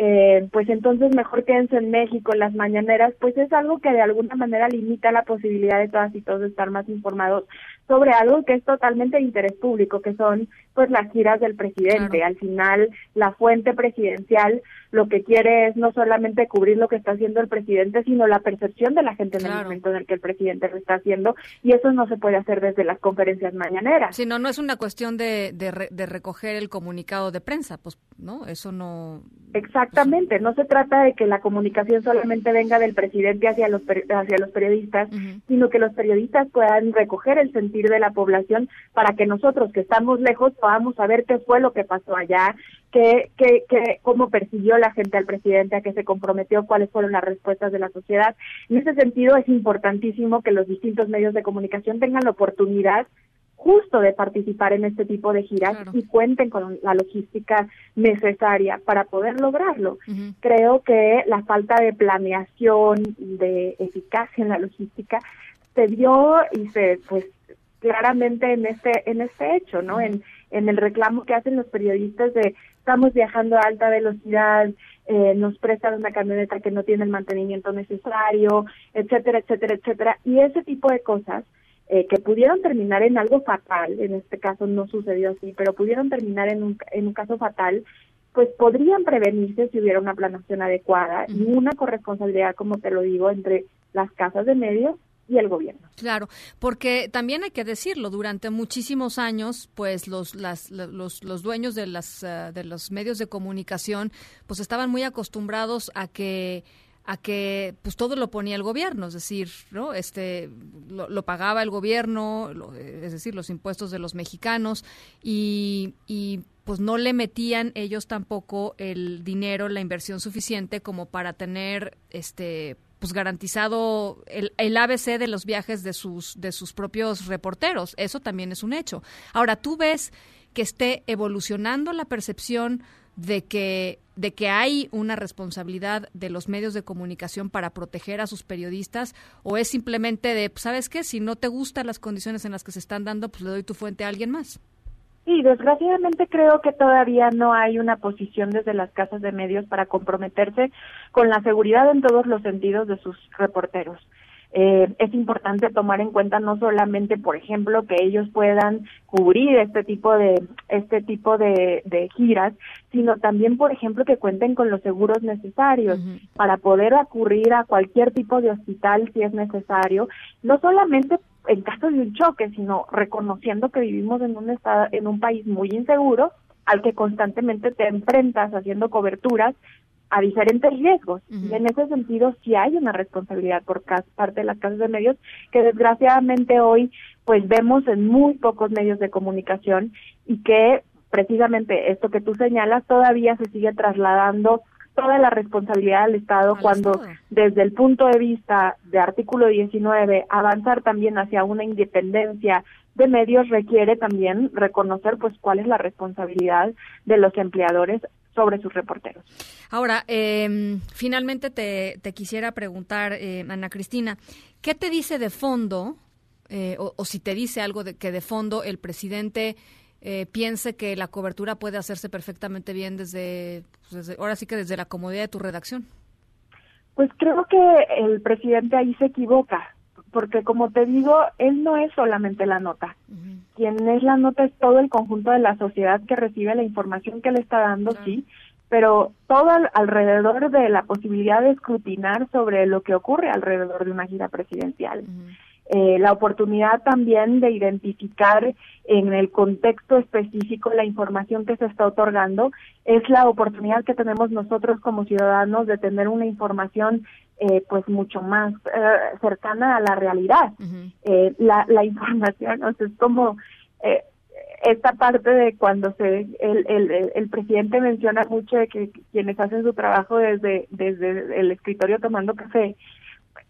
eh, pues entonces mejor quédense en México las mañaneras, pues es algo que de alguna manera limita la posibilidad de todas y todos de estar más informados sobre algo que es totalmente de interés público, que son pues las giras del presidente. Al final, la fuente presidencial lo que quiere es no solamente cubrir lo que está haciendo el presidente, sino la percepción de la gente en el momento en el que el presidente lo está haciendo, y eso no se puede hacer desde las conferencias mañaneras. Sino no es una cuestión de, de, recoger el comunicado de prensa, pues, ¿no? Eso no... Exactamente, no se trata de que la comunicación solamente venga del presidente hacia los, hacia los periodistas, sino que los periodistas puedan recoger el sentido de la población para que nosotros que estamos lejos podamos saber qué fue lo que pasó allá, qué, qué, qué, cómo persiguió la gente al presidente, a qué se comprometió, cuáles fueron las respuestas de la sociedad. En ese sentido es importantísimo que los distintos medios de comunicación tengan la oportunidad justo de participar en este tipo de giras y cuenten con la logística necesaria para poder lograrlo. Creo que la falta de planeación, de eficacia en la logística se vio y se pues claramente en este en este hecho, ¿no? En en el reclamo que hacen los periodistas de estamos viajando a alta velocidad, eh, nos prestan una camioneta que no tiene el mantenimiento necesario, etcétera, etcétera, etcétera, y ese tipo de cosas eh, que pudieron terminar en algo fatal, en este caso no sucedió así, pero pudieron terminar en un, en un caso fatal, pues podrían prevenirse si hubiera una planación adecuada y una corresponsabilidad, como te lo digo, entre las casas de medios y el gobierno. Claro, porque también hay que decirlo, durante muchísimos años, pues los los, los dueños de las eh, de los medios de comunicación, pues estaban muy acostumbrados a que a que pues todo lo ponía el gobierno, es decir, no este lo, pagaba el gobierno, es decir, los impuestos de los mexicanos y, y pues no le metían ellos tampoco el dinero, la inversión suficiente como para tener este pues garantizado el, el, ABC de los viajes de sus de sus propios reporteros. Eso también es un hecho. Ahora, tú ves que esté evolucionando la percepción de que de que hay una responsabilidad de los medios de comunicación para proteger a sus periodistas o es simplemente de, pues, ¿sabes qué? Si no te gustan las condiciones en las que se están dando, pues le doy tu fuente a alguien más. Sí, desgraciadamente creo que todavía no hay una posición desde las casas de medios para comprometerse con la seguridad en todos los sentidos de sus reporteros. Eh, es importante tomar en cuenta no solamente, por ejemplo, que ellos puedan cubrir este tipo de este tipo de, de giras, sino también, por ejemplo, que cuenten con los seguros necesarios para poder acudir a cualquier tipo de hospital si es necesario, no solamente en caso de un choque, sino reconociendo que vivimos en un estado, en un país muy inseguro al que constantemente te enfrentas haciendo coberturas a diferentes riesgos. Y en ese sentido sí hay una responsabilidad por parte de las casas de medios que desgraciadamente hoy pues vemos en muy pocos medios de comunicación y que precisamente esto que tú señalas todavía se sigue trasladando toda la responsabilidad del Estado cuando desde el punto de vista de artículo 19 avanzar también hacia una independencia de medios requiere también reconocer pues cuál es la responsabilidad de los empleadores sobre sus reporteros. Ahora, eh, finalmente te, te, quisiera preguntar, eh, Ana Cristina, ¿qué te dice de fondo, eh, o, si te dice algo de que de fondo el presidente eh, piense que la cobertura puede hacerse perfectamente bien desde, pues, desde, ahora sí que desde la comodidad de tu redacción? Pues creo que el presidente ahí se equivoca, porque como te digo, él no es solamente la nota. Quien es la nota es todo el conjunto de la sociedad que recibe la información que le está dando, sí, pero todo alrededor de la posibilidad de escrutinar sobre lo que ocurre alrededor de una gira presidencial. Eh, la oportunidad también de identificar en el contexto específico la información que se está otorgando es la oportunidad que tenemos nosotros como ciudadanos de tener una información eh, pues mucho más eh, cercana a la realidad. la, la información, o sea, es como esta parte de cuando se el, el, el presidente menciona mucho de que quienes hacen su trabajo desde desde el escritorio tomando café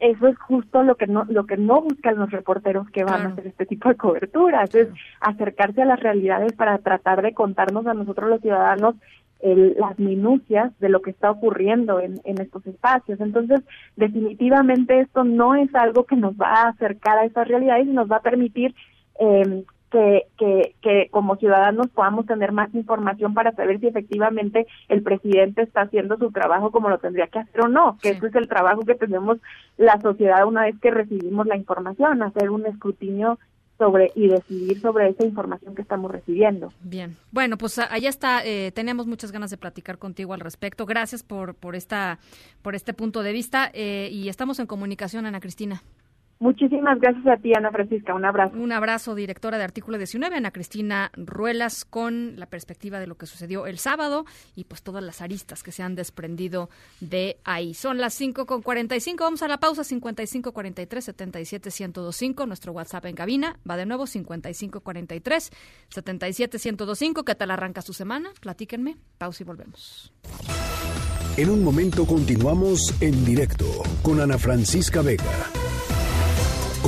eso es justo lo que no lo que no buscan los reporteros que van a hacer este tipo de coberturas es acercarse a las realidades para tratar de contarnos a nosotros los ciudadanos las minucias de lo que está ocurriendo en, en estos espacios. Entonces, definitivamente esto no es algo que nos va a acercar a esas realidades y nos va a permitir eh, que, que, que como ciudadanos podamos tener más información para saber si efectivamente el presidente está haciendo su trabajo como lo tendría que hacer o no, que ese es el trabajo que tenemos la sociedad una vez que recibimos la información, hacer un escrutinio sobre y decidir sobre esa información que estamos recibiendo. Bien, bueno, pues allá está. Eh, tenemos muchas ganas de platicar contigo al respecto. Gracias por por esta por este punto de vista eh, y estamos en comunicación, Ana Cristina. Muchísimas gracias a ti, Ana Francisca. Un abrazo. Un abrazo, directora de Artículo 19, Ana Cristina Ruelas, con la perspectiva de lo que sucedió el sábado y pues todas las aristas que se han desprendido de ahí. Son las 5 con 45. Vamos a la pausa. 55 43 77 1025. Nuestro WhatsApp en cabina va de nuevo 55 43 77 1025. ¿Qué tal arranca su semana? Platíquenme. Pausa y volvemos. En un momento continuamos en directo con Ana Francisca Vega.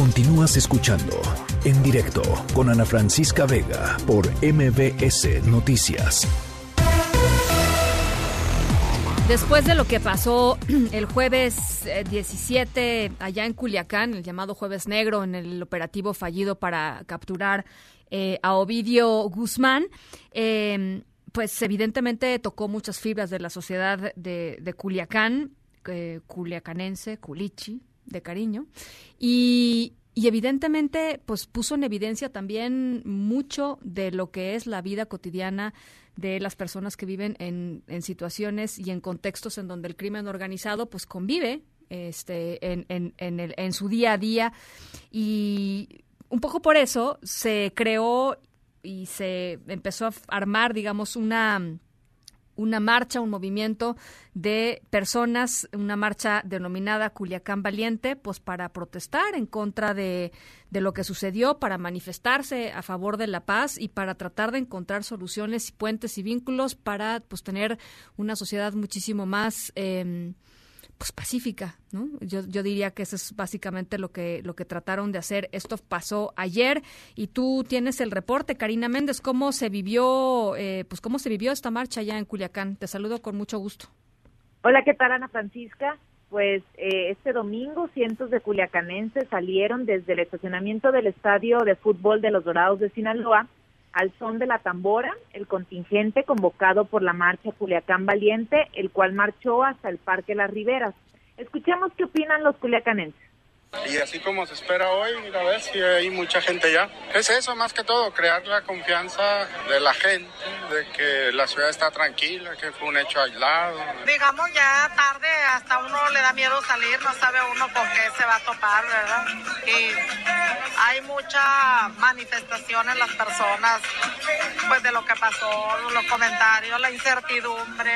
Continúas escuchando en directo con Ana Francisca Vega por MBS Noticias. Después de lo que pasó el jueves 17 eh, allá en Culiacán, el llamado jueves negro, en el operativo fallido para capturar eh, a Ovidio Guzmán, em, pues evidentemente tocó muchas fibras de la sociedad de, Culiacán, eh, culiacanense, culichi, de cariño. Y, y evidentemente, pues puso en evidencia también mucho de lo que es la vida cotidiana de las personas que viven en, en situaciones y en contextos en donde el crimen organizado pues convive este, en, en, en, el, en su día a día. Y un poco por eso se creó y se empezó a armar, digamos, una una marcha, un movimiento de personas, una marcha denominada Culiacán Valiente, pues para protestar en contra de, de lo que sucedió, para manifestarse a favor de la paz y para tratar de encontrar soluciones, puentes y vínculos para pues tener una sociedad muchísimo más eh, pues pacífica, ¿no? Yo, yo diría que eso es básicamente lo que lo que trataron de hacer. Esto pasó ayer y tú tienes el reporte, Karina Méndez, cómo se vivió, eh, pues cómo se vivió esta marcha allá en Culiacán. Te saludo con mucho gusto. Hola, ¿qué tal, Ana Francisca? Pues eh, este domingo cientos de culiacanenses salieron desde el estacionamiento del estadio de fútbol de los Dorados de Sinaloa al son de la tambora, el contingente convocado por la marcha Culiacán Valiente, el cual marchó hasta el Parque Las Riberas. Escuchemos qué opinan los culiacanenses. Y así como se espera hoy, a ver si hay mucha gente ya. Es eso más que todo, crear la confianza de la gente, de que la ciudad está tranquila, que fue un hecho aislado. Digamos ya tarde, hasta uno le da miedo salir, no sabe uno con qué se va a topar, ¿verdad? Y hay mucha manifestación en las personas, pues de lo que pasó, los comentarios, la incertidumbre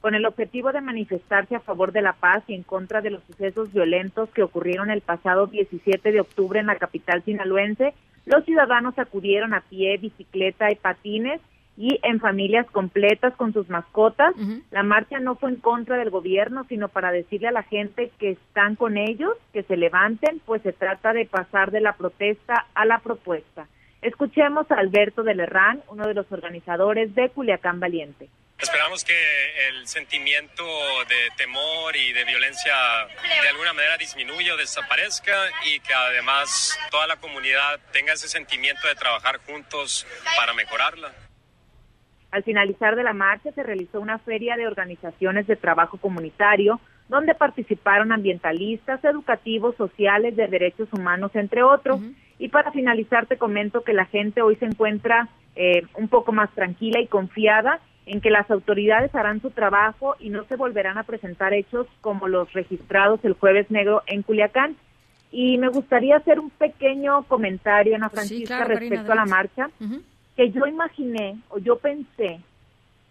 con el objetivo de manifestarse a favor de la paz y en contra de los sucesos violentos que ocurrieron el pasado 17 de octubre en la capital sinaloense, los ciudadanos acudieron a pie, bicicleta y patines y en familias completas con sus mascotas. La marcha no fue en contra del gobierno, sino para decirle a la gente que están con ellos, que se levanten, pues se trata de pasar de la protesta a la propuesta. Escuchemos a Alberto de Lerrán, uno de los organizadores de Culiacán Valiente. Esperamos que el sentimiento de temor y de violencia de alguna manera disminuya o desaparezca y que además toda la comunidad tenga ese sentimiento de trabajar juntos para mejorarla. Al finalizar de la marcha se realizó una feria de organizaciones de trabajo comunitario donde participaron ambientalistas, educativos, sociales, de derechos humanos, entre otros. Y para finalizar te comento que la gente hoy se encuentra eh, un poco más tranquila y confiada en que las autoridades harán su trabajo y no se volverán a presentar hechos como los registrados el jueves negro en Culiacán. Y me gustaría hacer un pequeño comentario, Ana Francisca, respecto a la marcha, que yo imaginé o yo pensé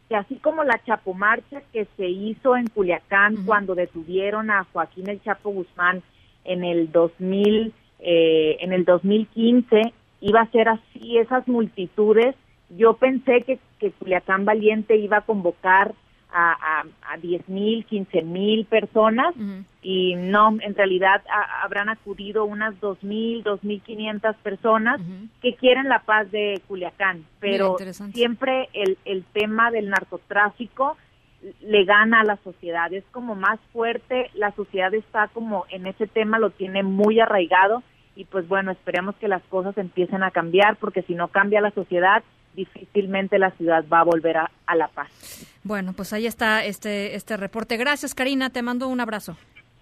que así como la chapomarcha que se hizo en Culiacán cuando detuvieron a Joaquín el Chapo Guzmán en el 2000, eh, en el 2015, iba a ser así, esas multitudes yo pensé que, que Culiacán Valiente iba a convocar a, a, a 10 mil, 15 mil personas y no, en realidad habrán acudido unas 2 mil, 2 mil 500 personas que quieren la paz de Culiacán, pero siempre el, el tema del narcotráfico le gana a la sociedad, es como más fuerte, la sociedad está como en ese tema, lo tiene muy arraigado y pues bueno, esperemos que las cosas empiecen a cambiar porque si no cambia la sociedad, difícilmente la ciudad va a volver a, la paz. Bueno, pues ahí está este, este reporte. Gracias, Karina. Te mando un abrazo.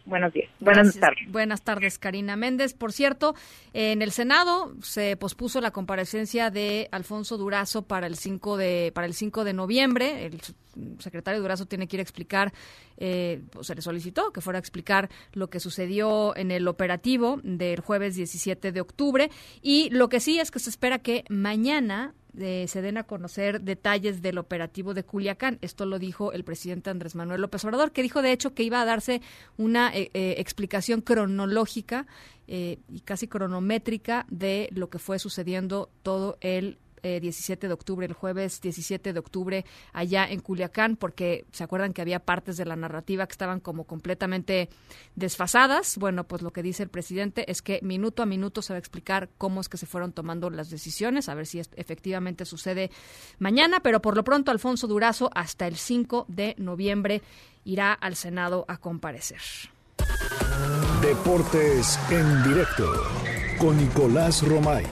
Buenos días. Buenas tardes. Buenas tardes, Karina Méndez. Por cierto, en el Senado se pospuso la comparecencia de Alfonso Durazo para el 5 de para el 5 de noviembre. El secretario Durazo tiene que ir a explicar, eh, pues se le solicitó que fuera a explicar lo que sucedió en el operativo del jueves 17 de octubre. Y lo que sí es que se espera que mañana se den a conocer detalles del operativo de Culiacán. Esto lo dijo el presidente Andrés Manuel López Obrador, que dijo de hecho que iba a darse una eh, eh, explicación cronológica eh, y casi cronométrica de lo que fue sucediendo todo el 17 eh, de octubre, el jueves 17 de octubre, allá en Culiacán, porque se acuerdan que había partes de la narrativa que estaban como completamente desfasadas. Bueno, pues lo que dice el presidente es que minuto a minuto se va a explicar cómo es que se fueron tomando las decisiones, a ver si efectivamente sucede mañana, pero por lo pronto Alfonso Durazo hasta el 5 de noviembre irá al Senado a comparecer. Deportes en directo con Nicolás Romay.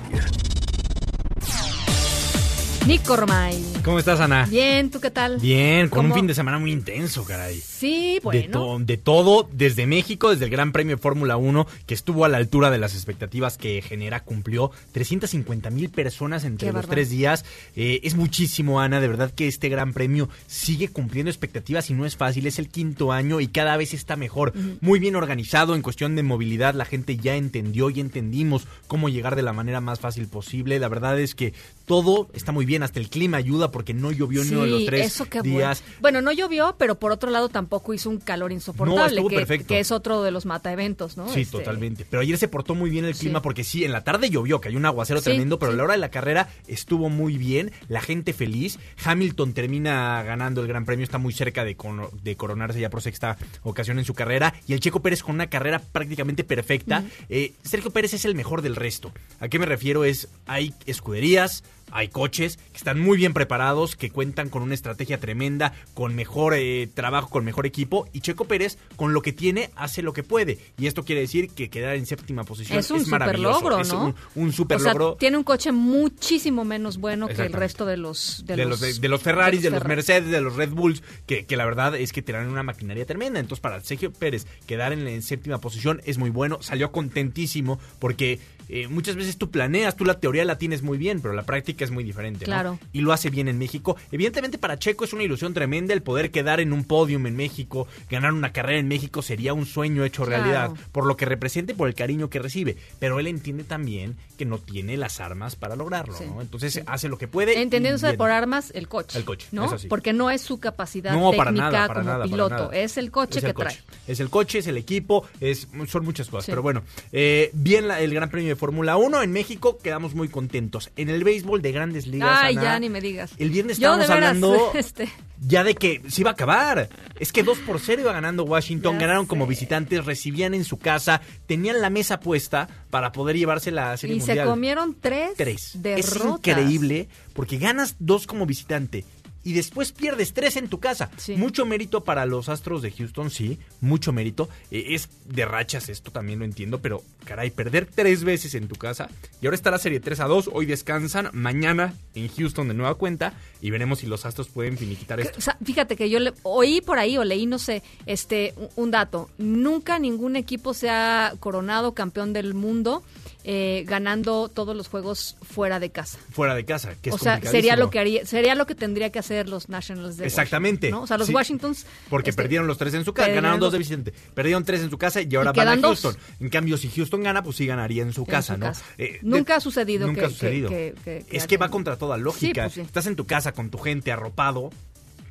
Nico Romay. ¿Cómo estás, Ana? Bien, ¿tú qué tal? Bien, con un fin de semana muy intenso, caray. Sí, bueno. De, todo, desde México, desde el Gran Premio de Fórmula 1, que estuvo a la altura de las expectativas que genera, cumplió 350 mil personas entre los tres días. Eh, es muchísimo, Ana, de verdad que este Gran Premio sigue cumpliendo expectativas y no es fácil, es el quinto año y cada vez está mejor. Muy bien organizado en cuestión de movilidad, la gente ya entendió y entendimos cómo llegar de la manera más fácil posible. La verdad es que todo está muy bien, hasta el clima ayuda porque no llovió ni uno de los tres días. Bueno. no llovió, pero por otro lado tampoco hizo un calor insoportable, que, es otro de los mataeventos, ¿no? Sí, este, totalmente. Pero ayer se portó muy bien el clima porque sí, en la tarde llovió, que hay un aguacero tremendo, pero a la hora de la carrera estuvo muy bien, la gente feliz. Hamilton termina ganando el Gran Premio, está muy cerca de, de coronarse ya por sexta ocasión en su carrera y el Checo Pérez con una carrera prácticamente perfecta. Eh, Sergio Pérez es el mejor del resto. ¿A qué me refiero? Es hay escuderías, hay coches que están muy bien preparados, que cuentan con una estrategia tremenda, con mejor eh, trabajo, con mejor equipo. Y Checo Pérez, con lo que tiene, hace lo que puede. Y esto quiere decir que quedar en séptima posición Es un es maravilloso. superlogro, Es ¿no? un, un super o sea, logro. tiene un coche muchísimo menos bueno que el resto de los de, de los, de, de los Ferraris, de los, Ferrari. Mercedes, de los Red Bulls, que, que la verdad es que tienen una maquinaria tremenda. Entonces, para Sergio Pérez quedar en, en séptima posición es muy bueno. Salió contentísimo porque eh, muchas veces tú planeas, tú la teoría la tienes muy bien, pero la práctica es muy diferente. ¿no? Claro. Y lo hace bien en México. Evidentemente, para Checo es una ilusión tremenda el poder quedar en un podium en México, ganar una carrera en México sería un sueño hecho Claro. realidad, por lo que representa y por el cariño que recibe. Pero él entiende también que no tiene las armas para lograrlo, Sí, ¿no? Entonces hace lo que puede. Entendiéndose por armas el coche. El coche, ¿no? Porque no es su capacidad No, para técnica nada, para como nada, para piloto, nada. es el coche Es que trae. Es el coche, es el equipo, es, son muchas cosas. Sí. Pero bueno, eh, bien la- el Gran Premio de Fórmula 1 en México, quedamos muy contentos. En el béisbol de grandes ligas. Ay, Ana, ya ni me digas. El viernes estábamos veras, hablando este, ya de que se iba a acabar. Es que 2 por 0 iba ganando Washington, Ya ganaron sé. como visitantes, recibían en su casa, tenían la mesa puesta para poder llevarse la Serie y se Mundial. comieron tres, Tres. derrotas. Es increíble porque ganas dos como visitante y después pierdes tres en tu casa. Mucho mérito para los Astros de Houston, sí, mucho mérito. Eh, es de rachas esto, también lo entiendo, pero caray, perder tres veces en tu casa y ahora está la serie 3 a 2, hoy descansan, mañana en Houston de nueva cuenta y veremos si los Astros pueden finiquitar esto. O sea, fíjate que yo le- oí por ahí o leí, no sé, este, un dato. Nunca ningún equipo se ha coronado campeón del mundo eh, ganando todos los juegos fuera de casa. Fuera de casa, que es o sea, sería lo que haría, sería lo que tendría que hacer los Nationals de Exactamente. Washington, ¿no? O sea, los Sí. Washingtons Porque este, perdieron los tres en su casa, ganaron dos de visitante. Perdieron tres en su casa y ahora Y van a dos. Houston. En cambio, si Houston gana, pues sí ganaría en su En casa, su ¿no? casa. Eh, de- Nunca ha sucedido Nunca que- ha sucedido. que- que- que es que va contra toda lógica. pues sí. Estás en tu casa con tu gente arropado,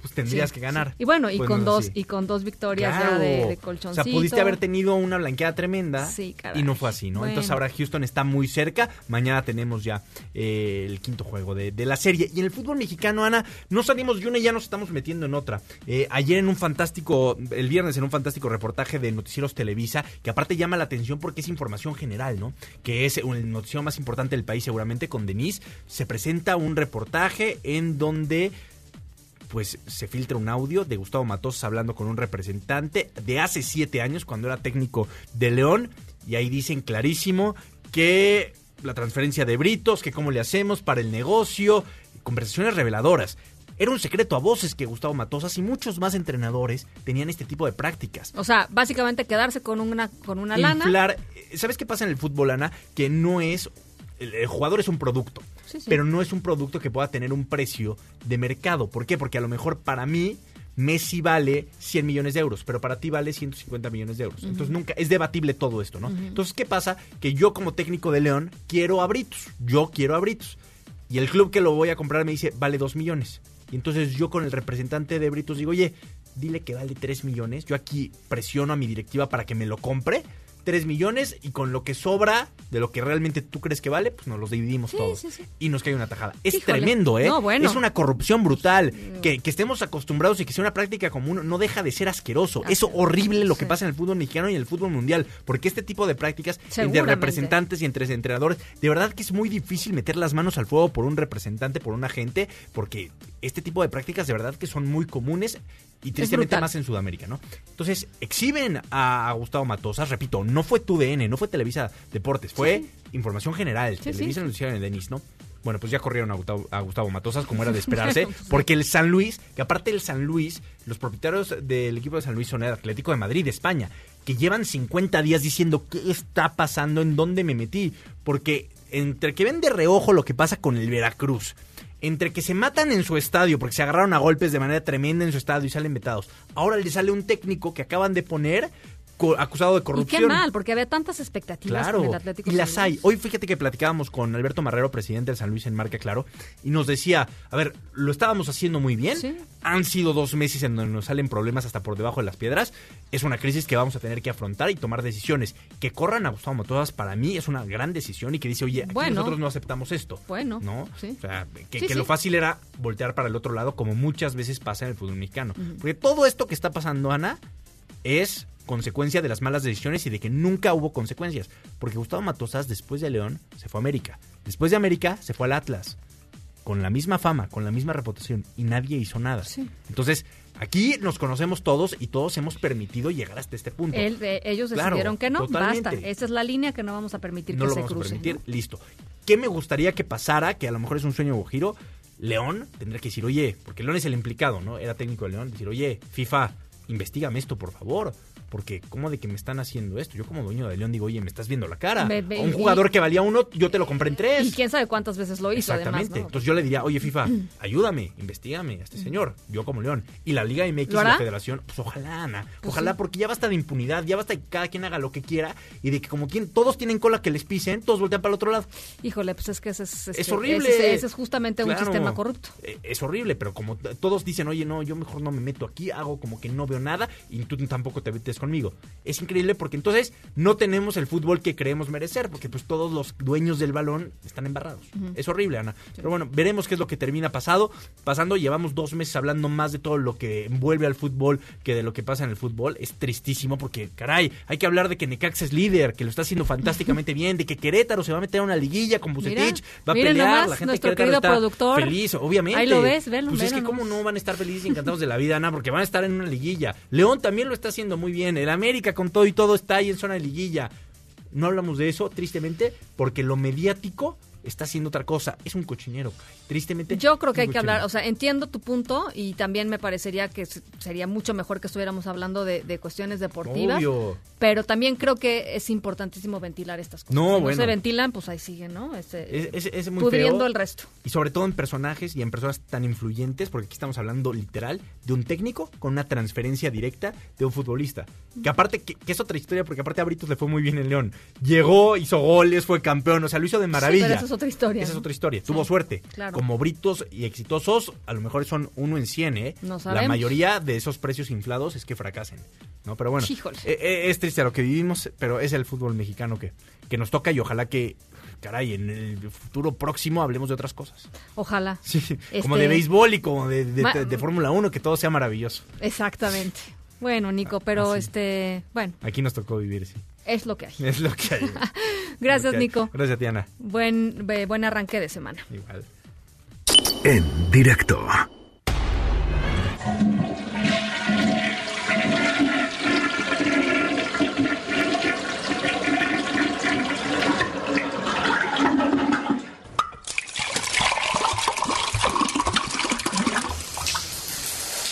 pues tendrías Sí, que ganar. sí. Y bueno, y Pues con dos así. y con dos victorias Claro. ya de, de O sea, pudiste haber tenido una blanqueada tremenda Sí, y no fue así, ¿no? Bueno. Entonces ahora Houston está muy cerca. Mañana tenemos ya eh, el quinto juego de, de la serie. Y en el fútbol mexicano, Ana, no salimos de una y ya nos estamos metiendo en otra. Eh, ayer en un fantástico, el viernes en un fantástico reportaje de Noticieros Televisa, que aparte llama la atención porque es información general, ¿no? Que es el noticiero más importante del país seguramente con Denise. Se presenta un reportaje en donde pues se filtra un audio de Gustavo Matosas hablando con un representante de hace siete años cuando era técnico de León y ahí dicen clarísimo que la transferencia de Britos, que cómo le hacemos para el negocio, conversaciones reveladoras. Era un secreto a voces que Gustavo Matosas y muchos más entrenadores tenían este tipo de prácticas. O sea, básicamente quedarse con una con una lana. Inflar, ¿sabes qué pasa en el fútbol, Ana? Que no es el, el jugador es un producto, Sí, sí. pero no es un producto que pueda tener un precio de mercado. ¿Por qué? Porque a lo mejor para mí Messi vale 100 millones de euros, pero para ti vale 150 millones de euros. Entonces nunca es debatible todo esto, ¿no? Entonces, ¿qué pasa? Que yo como técnico de León quiero a Britos, yo quiero a Britos. Y el club que lo voy a comprar me dice, vale 2 millones. Y entonces yo con el representante de Britos digo, oye, dile que vale 3 millones. Yo aquí presiono a mi directiva para que me lo compre. 3 millones y con lo que sobra de lo que realmente tú crees que vale, pues nos los dividimos todos. sí, sí. Y nos cae una tajada. Es Híjole. tremendo, ¿eh? No, bueno. Es una corrupción brutal. Que, que estemos acostumbrados y que sea una práctica común no deja de ser asqueroso. Es horrible lo que pasa en el fútbol mexicano y en el fútbol mundial. Porque este tipo de prácticas entre representantes y entre entrenadores, de verdad que es muy difícil meter las manos al fuego por un representante, por un agente, porque este tipo de prácticas de verdad que son muy comunes y tristemente más en Sudamérica, ¿no? Entonces, exhiben a, Gustavo Matosas, repito, no fue TUDN, no fue Televisa Deportes, fue información general, Sí, Televisa sí. Noticiario de Denis, ¿no? Bueno, pues ya corrieron a Gustavo, a Gustavo Matosas, como era de esperarse, porque el San Luis, que aparte del San Luis, los propietarios del equipo de San Luis son el Atlético de Madrid, España, que llevan 50 días diciendo qué está pasando, en dónde me metí, porque entre que ven de reojo lo que pasa con el Veracruz, entre que se matan en su estadio porque se agarraron a golpes de manera tremenda en su estadio y salen vetados, ahora le sale un técnico que acaban de poner acusado de Y corrupción. qué mal, porque había tantas expectativas con el Claro, Atlético. y las hay. Hoy fíjate que platicábamos con Alberto Marrero, presidente del San Luis en Marca Claro, y nos decía, a ver, lo estábamos haciendo muy bien, han sido dos meses en donde nos salen problemas hasta por debajo de las piedras, es una crisis que vamos a tener que afrontar y tomar decisiones. Que corran a Gustavo Matosas para mí es una gran decisión y que dice, oye, aquí Bueno. nosotros no aceptamos esto. Bueno, ¿no? sí. O sea, que, Sí, que sí. lo fácil era voltear para el otro lado, como muchas veces pasa en el fútbol mexicano. Porque todo esto que está pasando, Ana, es consecuencia de las malas decisiones y de que nunca hubo consecuencias. Porque Gustavo Matosas, después de León, se fue a América. Después de América, se fue al Atlas. con la misma fama, con la misma reputación y nadie hizo nada. Entonces, aquí nos conocemos todos y todos hemos permitido llegar hasta este punto. Ellos Claro, decidieron que no, totalmente. basta. Esa es la línea que no vamos a permitir no que lo se vamos cruce. a permitir, listo. ¿Qué me gustaría que pasara? Que a lo mejor es un sueño o giro. León tendría que decir, oye, porque León es el implicado, ¿no? Era técnico de León, decir, oye, FIFA, investigame esto, por favor. Porque, ¿cómo de que me están haciendo esto? Yo como dueño de León digo, oye, me estás viendo la cara. A un y- jugador que valía uno, yo te lo compré en tres. Y quién sabe cuántas veces lo hizo, además, Exactamente. ¿no? Entonces yo le diría, oye, FIFA, ayúdame, investigame a este señor, yo como León. Y la Liga MX ¿Lo y la Federación, pues ojalá, Ana. Pues ojalá, sí. porque ya basta de impunidad, ya basta de que cada quien haga lo que quiera y de que como tien- todos tienen cola que les pisen, todos voltean para el otro lado. Híjole, pues es que ese es, este, horrible. Ese, ese es justamente un sistema corrupto. Eh, Es horrible, pero como todos dicen, oye, no, yo mejor no me meto aquí, hago como que no veo nada y tú tampoco te metes conmigo. Es increíble porque entonces no tenemos el fútbol que creemos merecer, porque pues todos los dueños del balón están embarrados. Es horrible, Ana. Pero bueno, veremos qué es lo que termina pasado. Pasando, llevamos dos meses hablando más de todo lo que envuelve al fútbol que de lo que pasa en el fútbol. Es tristísimo porque, caray, hay que hablar de que Necaxa es líder, que lo está haciendo fantásticamente bien, de que Querétaro se va a meter a una liguilla con Bucetich, va a pelear, nomás, la gente de nuestro Querétaro está productor. feliz, obviamente. Ahí lo ves, velo, Pues es que cómo no van a estar felices y encantados de la vida, Ana, porque van a estar en una liguilla. León también lo está haciendo muy bien. El América con todo y todo está ahí en zona de liguilla. No hablamos de eso, tristemente, porque lo mediático está haciendo otra cosa. Es un cochinero. Tristemente. Yo creo que hay que hablar, o sea, entiendo tu punto y también me parecería que sería mucho mejor que estuviéramos hablando de, de cuestiones deportivas. Obvio. Pero también creo que es importantísimo ventilar estas cosas. No, si bueno. no se ventilan, pues ahí siguen, ¿no? Este, Es, es- es muy pudriendo feo. el resto. Y sobre todo en personajes y en personas tan influyentes, porque aquí estamos hablando literal de un técnico con una transferencia directa de un futbolista. Que aparte, que, que es otra historia, porque aparte a Britos le fue muy bien en León. Llegó, hizo goles, fue campeón, o sea, lo hizo de maravilla. Sí, pero esa es otra historia. Esa es otra historia. Tuvo suerte. claro. Como Britos y exitosos, a lo mejor son uno en cien, ¿eh? No La sabemos. mayoría de esos precios inflados es que fracasen. ¿no? Pero bueno, eh, eh, es triste lo que vivimos, pero es el fútbol mexicano que, que nos toca y ojalá que, caray, en el futuro próximo hablemos de otras cosas. Ojalá. Sí, como Este- de béisbol y como de, de, Ma- de Fórmula 1, que todo sea maravilloso. Exactamente. Bueno, Nico, pero este, bueno, Aquí nos tocó vivir, sí. Es lo que hay. Es lo que hay. Gracias, Lo que hay. Nico. Gracias, Tiana. Buen, be- buen arranque de semana. Igual. En directo.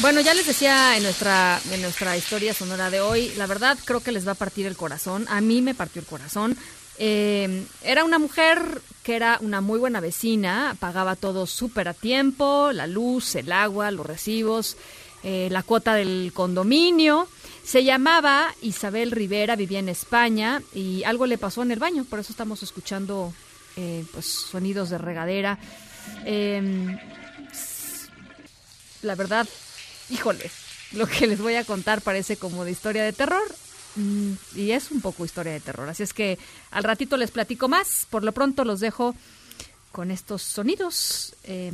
Bueno, ya les decía en nuestra, en nuestra historia sonora de hoy, la verdad creo que les va a partir el corazón. A mí me partió el corazón. Eh, era una mujer que era una muy buena vecina, pagaba todo súper a tiempo, la luz, el agua, los recibos, eh, la cuota del condominio. Se llamaba Isabel Rivera, vivía en España y algo le pasó en el baño, por eso estamos escuchando eh, pues sonidos de regadera. Em, la verdad, híjole, lo que les voy a contar parece como de historia de terror. mm, Y es un poco historia de terror. Así es que al ratito les platico más. Por lo pronto los dejo con estos sonidos. Eh,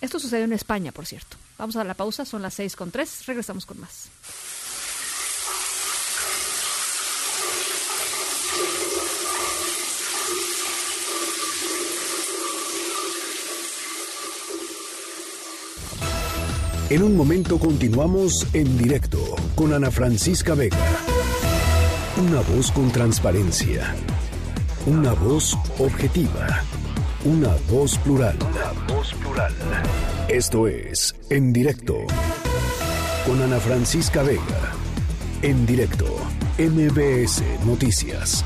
esto sucedió en España, por cierto. Vamos a la pausa, son las seis con tres. Regresamos con más. En un momento continuamos en directo con Ana Francisca Vega. Una voz con transparencia. Una voz objetiva. Una voz plural. Una voz plural. Esto es En directo con Ana Francisca Vega. En directo, MBS Noticias.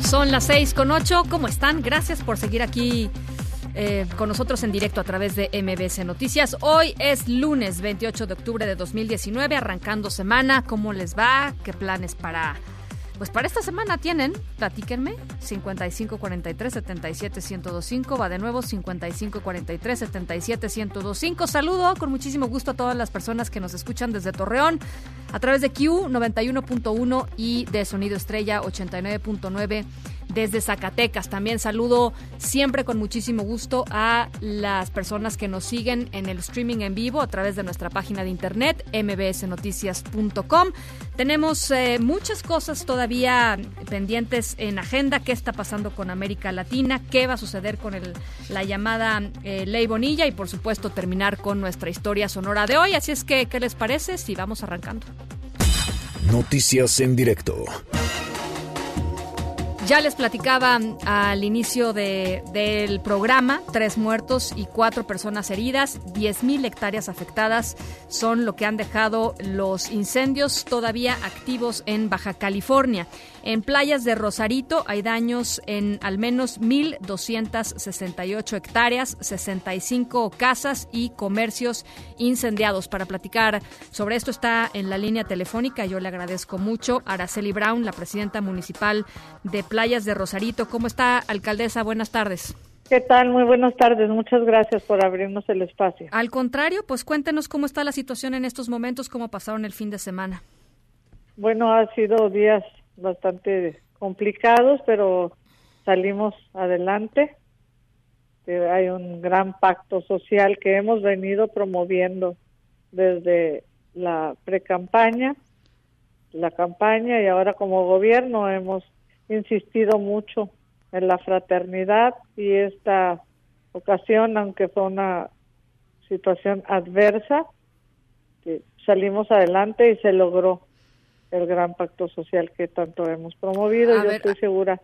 Son las seis con ocho. ¿Cómo están? Gracias por seguir aquí eh, con nosotros en directo a través de MBC Noticias. Hoy es lunes 28 de octubre de 2019, arrancando semana. ¿Cómo les va? ¿Qué planes para, pues para esta semana tienen? Platíquenme. 5543-77-1025. Va de nuevo 5543-77-1025. Saludo con muchísimo gusto a todas las personas que nos escuchan desde Torreón a través de Q 91.1 y de Sonido Estrella 89.9 desde Zacatecas. También saludo siempre con muchísimo gusto a las personas que nos siguen en el streaming en vivo a través de nuestra página de internet mbsnoticias.com. Tenemos eh, muchas cosas todavía pendientes en agenda. ¿Qué está pasando con América Latina? ¿Qué va a suceder con el, la llamada eh, Ley Bonilla? Y por supuesto terminar con nuestra historia sonora de hoy. Así es que, ¿qué les parece si vamos arrancando? Noticias en directo. Ya les platicaba al inicio de, del programa, tres muertos y cuatro personas heridas, diez mil hectáreas afectadas son lo que han dejado los incendios todavía activos en Baja California. En playas de Rosarito hay daños en al menos 1.268 hectáreas, 65 casas y comercios incendiados. Para platicar sobre esto está en la línea telefónica. Yo le agradezco mucho a Araceli Brown, la presidenta municipal de Playas de Rosarito. ¿Cómo está, alcaldesa? Buenas tardes. ¿Qué tal? Muy buenas tardes. Muchas gracias por abrirnos el espacio. Al contrario, pues cuéntenos cómo está la situación en estos momentos, cómo pasaron el fin de semana. Bueno, ha sido días bastante complicados, pero salimos adelante. Eh, hay un gran pacto social que hemos venido promoviendo desde la pre-campaña, la campaña y ahora como gobierno hemos insistido mucho en la fraternidad y esta ocasión, aunque fue una situación adversa, salimos adelante y se logró el gran pacto social que tanto hemos promovido. Yo estoy segura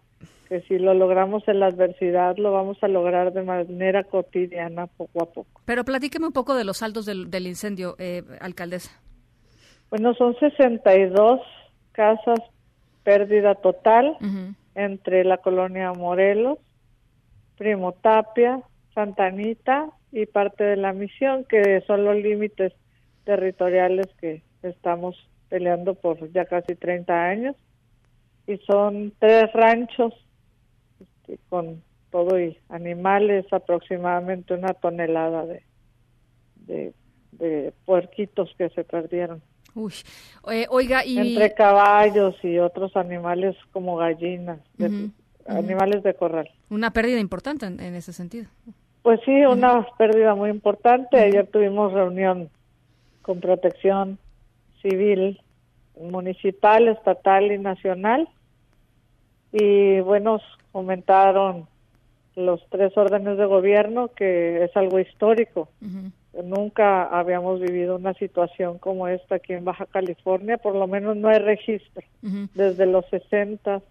que si lo logramos en la adversidad, lo vamos a lograr de manera cotidiana, poco a poco. Pero platíqueme un poco de los saldos del, del incendio, eh, alcaldesa. Bueno, son 62 casas pérdida total entre la colonia Morelos, Primo Tapia, Santanita y parte de la misión, que son los límites territoriales que estamos peleando por ya casi 30 años y son tres ranchos este, con todo y animales, aproximadamente una tonelada de, de, puerquitos que se perdieron. Uy, eh, oiga, y... Entre caballos y otros animales como gallinas, animales de corral. Una pérdida importante en, ese sentido. Pues sí, una pérdida muy importante. Ayer tuvimos reunión con protección civil, municipal, estatal y nacional. Y bueno, comentaron los tres órdenes de gobierno que es algo histórico. Nunca habíamos vivido una situación como esta aquí en Baja California, por lo menos no hay registro. Desde los 60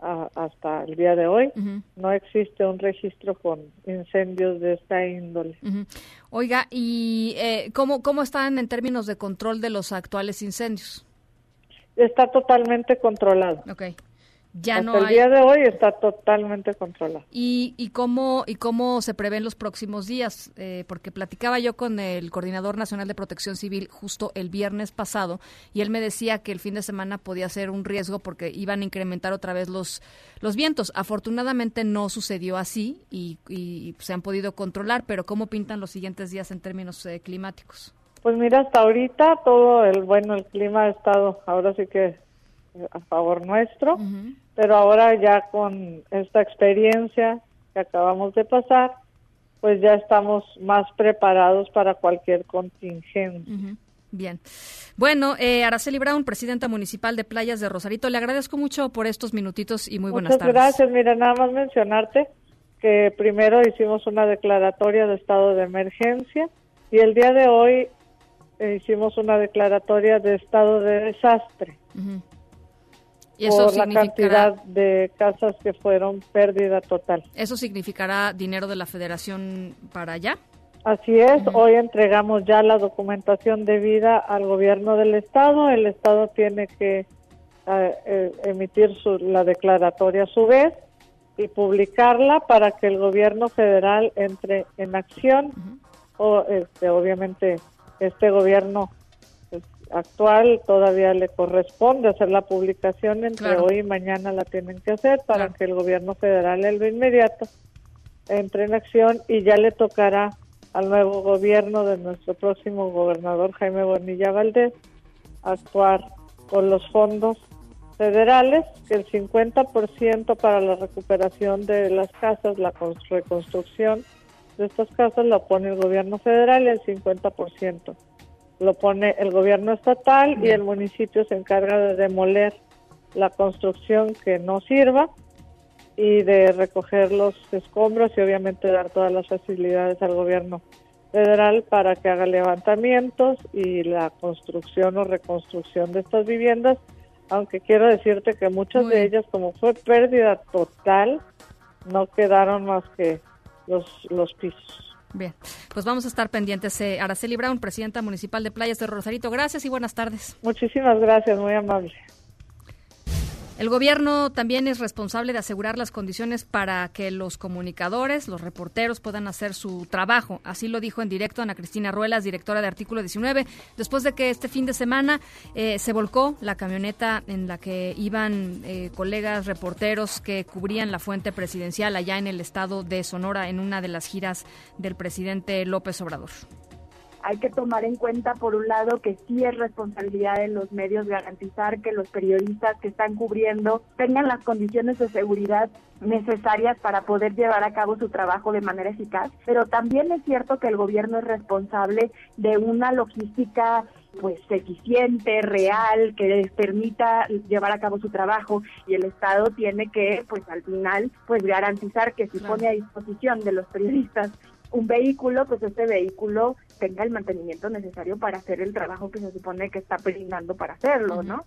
hasta el día de hoy no existe un registro con incendios de esta índole. Oiga, ¿y eh, ¿cómo, cómo están en términos de control de los actuales incendios? Está totalmente controlado. Okay. Ya Hasta el día de hoy está totalmente controlado. ¿Y, y, cómo, ¿Y cómo se prevén los próximos días? Eh, porque platicaba yo con el Coordinador Nacional de Protección Civil justo el viernes pasado y él me decía que el fin de semana podía ser un riesgo porque iban a incrementar otra vez los, los vientos. Afortunadamente no sucedió así y, se han podido controlar, pero ¿cómo pintan los siguientes días en términos eh, climáticos? Pues mira, hasta ahorita todo el, bueno, el clima ha estado ahora sí que a favor nuestro pero ahora ya con esta experiencia que acabamos de pasar, pues ya estamos más preparados para cualquier contingencia. Bien. Bueno, eh, Araceli Brown, presidenta municipal de Playas de Rosarito, le agradezco mucho por estos minutitos y muy buenas tardes. Muchas gracias. Mira, nada más mencionarte que primero hicimos una declaratoria de estado de emergencia y el día de hoy eh, hicimos una declaratoria de estado de desastre. ¿Y eso por la cantidad de casas que fueron pérdida total. ¿Eso significará dinero de la federación para allá? Así es, hoy entregamos ya la documentación debida al gobierno del estado, el estado tiene que eh, eh, emitir su, la declaratoria a su vez y publicarla para que el gobierno federal entre en acción o este, obviamente este gobierno actual todavía le corresponde hacer la publicación entre hoy y mañana la tienen que hacer para que el gobierno federal en lo inmediato entre en acción y ya le tocará al nuevo gobierno de nuestro próximo gobernador Jaime Bonilla Valdés actuar con los fondos federales, que el 50% para la recuperación de las casas, la reconstrucción de estas casas lo pone el gobierno federal y el 50% lo pone el gobierno estatal y el municipio se encarga de demoler la construcción que no sirva y de recoger los escombros y obviamente dar todas las facilidades al gobierno federal para que haga levantamientos y la construcción o reconstrucción de estas viviendas, aunque quiero decirte que muchas de ellas, como fue pérdida total, no quedaron más que los, los pisos. Bien, pues vamos a estar pendientes. Eh, Araceli Brown, presidenta municipal de Playas de Rosarito, gracias y buenas tardes. Muchísimas gracias, muy amable. El gobierno también es responsable de asegurar las condiciones para que los comunicadores, los reporteros puedan hacer su trabajo. Así lo dijo en directo Ana Cristina Ruelas, directora de Artículo 19, después de que este fin de semana eh, se volcó la camioneta en la que iban eh, colegas reporteros que cubrían la fuente presidencial allá en el estado de Sonora en una de las giras del presidente López Obrador hay que tomar en cuenta, por un lado, que sí es responsabilidad de los medios garantizar que los periodistas que están cubriendo tengan las condiciones de seguridad necesarias para poder llevar a cabo su trabajo de manera eficaz, pero también es cierto que el gobierno es responsable de una logística pues eficiente, real, que les permita llevar a cabo su trabajo y el Estado tiene que pues al final pues garantizar que si pone a disposición de los periodistas un vehículo, pues este vehículo tenga el mantenimiento necesario para hacer el trabajo que se supone que está brindando para hacerlo, ¿no?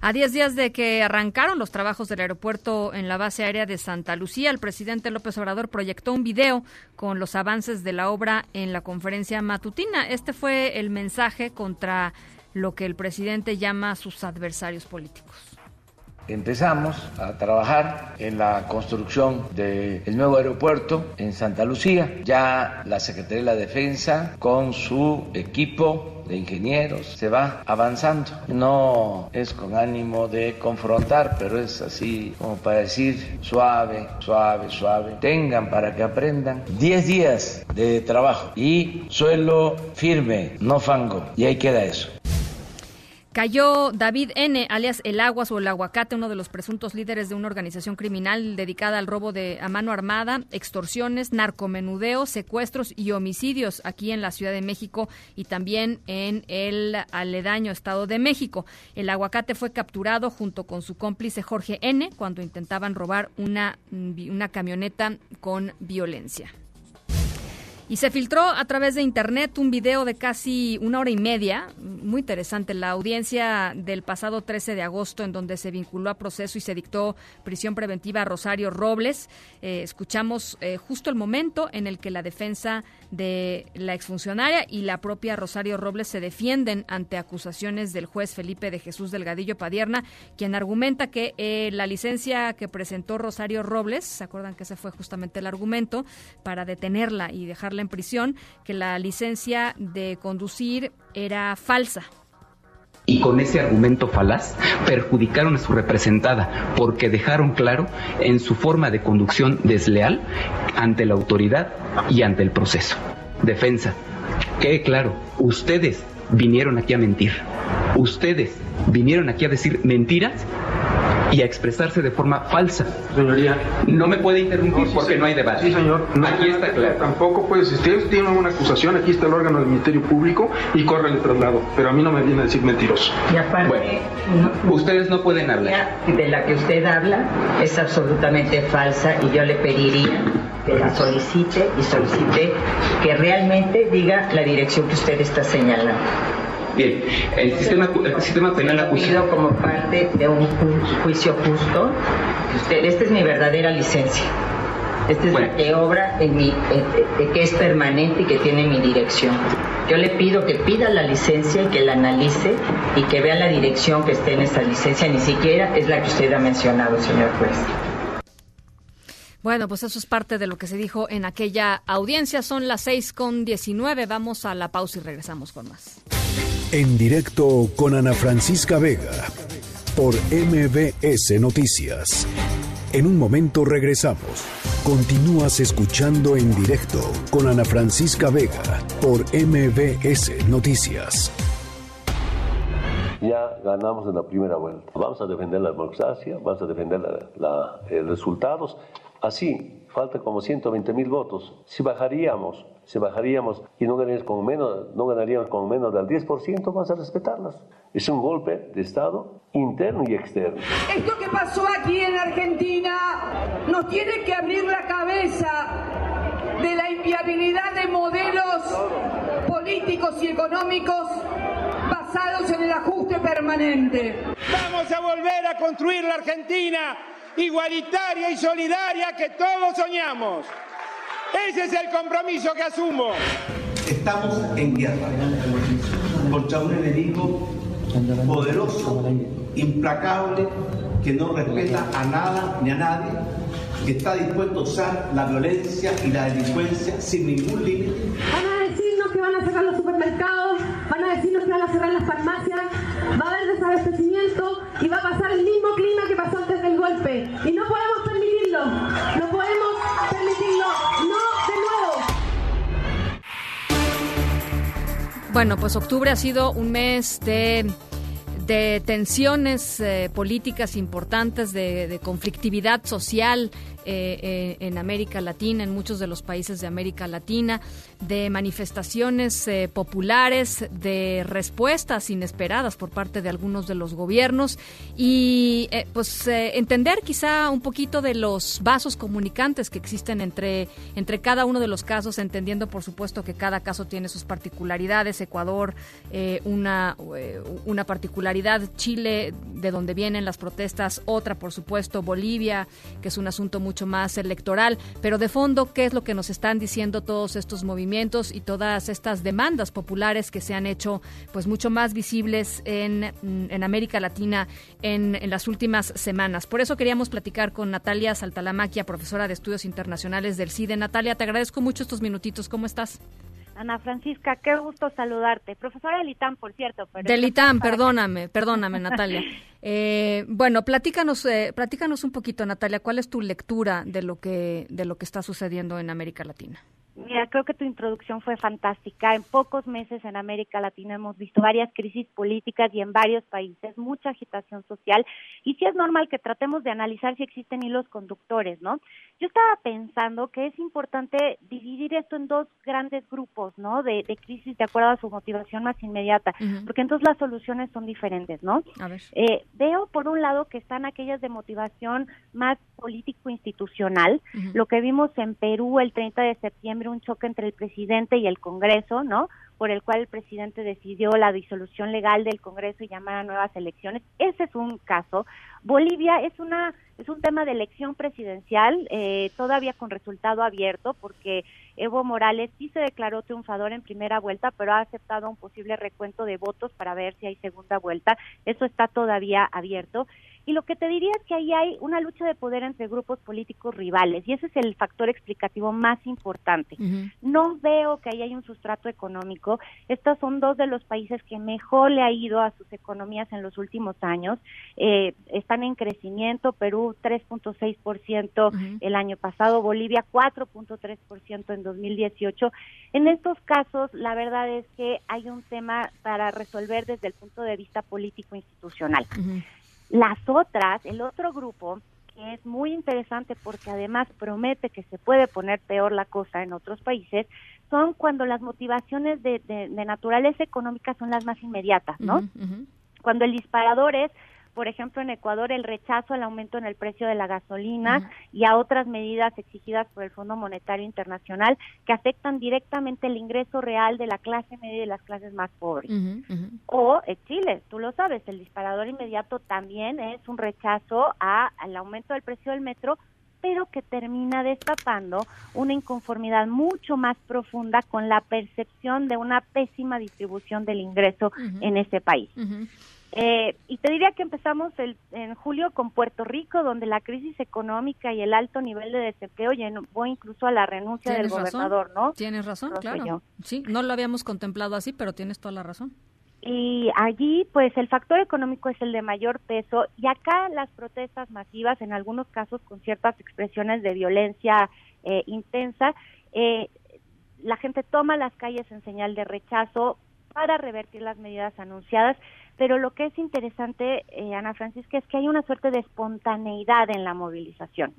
A 10 días de que arrancaron los trabajos del aeropuerto en la base aérea de Santa Lucía, el presidente López Obrador proyectó un video con los avances de la obra en la conferencia matutina. Este fue el mensaje contra lo que el presidente llama sus adversarios políticos empezamos a trabajar en la construcción del nuevo aeropuerto en Santa Lucía. Ya la Secretaría de la Defensa con su equipo de ingenieros se va avanzando. No es con ánimo de confrontar, pero es así como para decir suave, suave, suave. Tengan para que aprendan 10 días de trabajo y suelo firme, no fango. Y ahí queda eso. Cayó David N., alias El Aguas o El Aguacate, uno de los presuntos líderes de una organización criminal dedicada al robo de a mano armada, extorsiones, narcomenudeo, secuestros y homicidios aquí en la Ciudad de México y también en el aledaño Estado de México. El Aguacate fue capturado junto con su cómplice Jorge N. cuando intentaban robar una, una camioneta con violencia. Y se filtró a través de internet un video de casi una hora y media, muy interesante, la audiencia del pasado 13 de agosto en donde se vinculó a proceso y se dictó prisión preventiva a Rosario Robles. Eh, escuchamos eh, justo el momento en el que la defensa de la exfuncionaria y la propia Rosario Robles se defienden ante acusaciones del juez Felipe de Jesús Delgadillo Padierna, quien argumenta que eh, la licencia que presentó Rosario Robles, ¿se acuerdan que ese fue justamente el argumento para detenerla y dejarla en prisión que la licencia de conducir era falsa y con ese argumento falaz perjudicaron a su representada porque dejaron claro en su forma de conducción desleal ante la autoridad y ante el proceso. Defensa, quede claro, ustedes vinieron aquí a mentir. Ustedes vinieron aquí a decir mentiras y a expresarse de forma falsa. Señoría. No me puede interrumpir porque no hay debate. Sí, señor. aquí está claro. Tampoco, pues, si ustedes tienen una acusación, aquí está el órgano del Ministerio Público y corre el traslado. Pero a mí no me viene a decir mentiroso. Y aparte, ustedes no pueden hablar. De la que usted habla es absolutamente falsa y yo le pediría la solicite y solicite que realmente diga la dirección que usted está señalando. Bien, el sistema, el sistema penal acusa... como parte de un juicio justo. Usted, esta es mi verdadera licencia. Esta es la que obra en mi, que es permanente y que tiene mi dirección. Yo le pido que pida la licencia y que la analice y que vea la dirección que esté en esa licencia. Ni siquiera es la que usted ha mencionado, señor juez. Bueno, pues eso es parte de lo que se dijo en aquella audiencia. Son las seis con diecinueve. Vamos a la pausa y regresamos con más. En directo con Ana Francisca Vega por MBS Noticias. En un momento regresamos. Continúas escuchando en directo con Ana Francisca Vega por MBS Noticias. ya ganamos en la primera vuelta. Vamos a defender la democracia, vamos a defender los eh, resultados. Así, falta como 120 mil votos. Si bajaríamos, si bajaríamos y no ganaríamos con menos, no ganaríamos con menos del 10%, vamos a respetarlas. Es un golpe de Estado interno y externo. Esto que pasó aquí en Argentina nos tiene que abrir la cabeza de la inviabilidad de modelos políticos y económicos basados en el ajuste permanente. Vamos a volver a construir la Argentina igualitaria y solidaria que todos soñamos. Ese es el compromiso que asumo. Estamos en guerra contra un enemigo poderoso, implacable, que no respeta a nada ni a nadie que está dispuesto a usar la violencia y la delincuencia sin ningún límite. Van a decirnos que van a cerrar los supermercados, van a decirnos que van a cerrar las farmacias, va a haber desabastecimiento y va a pasar el mismo clima que pasó antes golpe. Y no podemos permitirlo, no podemos permitirlo, no de nuevo. Bueno, pues octubre ha sido un mes de de tensiones eh, políticas importantes, de, conflictividad social eh, eh, en América Latina, en muchos de los países de América Latina, de manifestaciones populares, de respuestas inesperadas por parte de algunos de los gobiernos y pues entender quizá un poquito de los vasos comunicantes que existen entre, entre cada uno de los casos, entendiendo por supuesto que cada caso tiene sus particularidades. Ecuador, una, una particularidad Chile, de donde vienen las protestas, otra, por supuesto, Bolivia, que es un asunto mucho más electoral, pero de fondo, ¿qué es lo que nos están diciendo todos estos movimientos y todas estas demandas populares que se han hecho pues mucho más visibles en, en América Latina en, en las últimas semanas? Por eso queríamos platicar con Natalia Saltalamaquia, profesora de Estudios Internacionales del CIDE. Natalia, te agradezco mucho estos minutitos. ¿Cómo estás? Ana Francisca, qué gusto saludarte. Profesora del ITAM, por cierto. Pero del ITAM, perdóname, perdóname, Natalia. Eh, bueno, platícanos, eh, platícanos un poquito, Natalia, ¿cuál es tu lectura de lo que de lo que está sucediendo en América Latina? Mira, creo que tu introducción fue fantástica. En pocos meses en América Latina hemos visto varias crisis políticas y en varios países mucha agitación social y sí es normal que tratemos de analizar si existen hilos conductores, ¿no? Yo estaba pensando que es importante dividir esto en dos grandes grupos, ¿no? De, crisis de acuerdo a su motivación más inmediata, porque entonces las soluciones son diferentes, ¿no? A ver. Eh, veo por un lado que están aquellas de motivación más político-institucional, lo que vimos en Perú el 30 de septiembre, un choque entre el presidente y el Congreso, ¿no? Por el cual el presidente decidió la disolución legal del Congreso y llamar a nuevas elecciones. Ese es un caso. Bolivia es una es un tema de elección presidencial, eh, todavía con resultado abierto, porque Evo Morales sí se declaró triunfador en primera vuelta, pero ha aceptado un posible recuento de votos para ver si hay segunda vuelta. Eso está todavía abierto. Y lo que te diría es que ahí hay una lucha de poder entre grupos políticos rivales y ese es el factor explicativo más importante. No veo que ahí hay un sustrato económico. Estos son dos de los países que mejor le ha ido a sus economías en los últimos años. Eh, están en crecimiento, Perú 3.6% el año pasado, Bolivia 4.3% en 2018. En estos casos, la verdad es que hay un tema para resolver desde el punto de vista político institucional. Las otras, el otro grupo, que es muy interesante porque además promete que se puede poner peor la cosa en otros países, son cuando las motivaciones de, de, naturaleza económica son las más inmediatas, ¿no? Cuando el disparador es por ejemplo, en Ecuador el rechazo al aumento en el precio de la gasolina y a otras medidas exigidas por el Fondo Monetario Internacional que afectan directamente el ingreso real de la clase media y de las clases más pobres. O en Chile, tú lo sabes, el disparador inmediato también es un rechazo al aumento del precio del metro pero que termina destapando una inconformidad mucho más profunda con la percepción de una pésima distribución del ingreso en ese país. Eh, y te diría que empezamos el, en julio con Puerto Rico, donde la crisis económica y el alto nivel de desempleo llevó incluso a la renuncia del gobernador, ¿no? Tienes razón, claro. Sí, no lo habíamos contemplado así, pero tienes toda la razón. Y allí, pues, el factor económico es el de mayor peso y acá las protestas masivas, en algunos casos con ciertas expresiones de violencia eh, intensa, eh, la gente toma las calles en señal de rechazo, para revertir las medidas anunciadas. Pero lo que es interesante, eh, Ana Francisca, es que hay una suerte de espontaneidad en la movilización.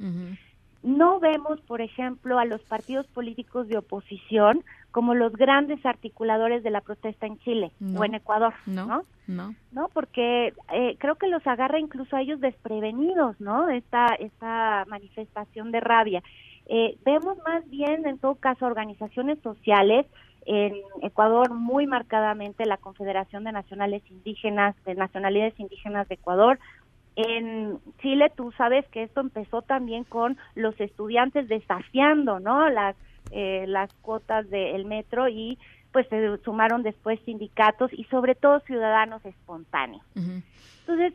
No vemos, por ejemplo, a los partidos políticos de oposición como los grandes articuladores de la protesta en Chile o en Ecuador, ¿no? No. ¿no? Porque eh, creo que los agarra incluso a ellos desprevenidos, ¿no? Esta, esta manifestación de rabia. Eh, vemos más bien, en todo caso, organizaciones sociales, en Ecuador muy marcadamente la Confederación de Nacionales Indígenas, de Nacionalidades Indígenas de Ecuador, en Chile tú sabes que esto empezó también con los estudiantes desafiando, ¿no? Las eh, las cuotas del metro y pues se sumaron después sindicatos y sobre todo ciudadanos espontáneos. Entonces,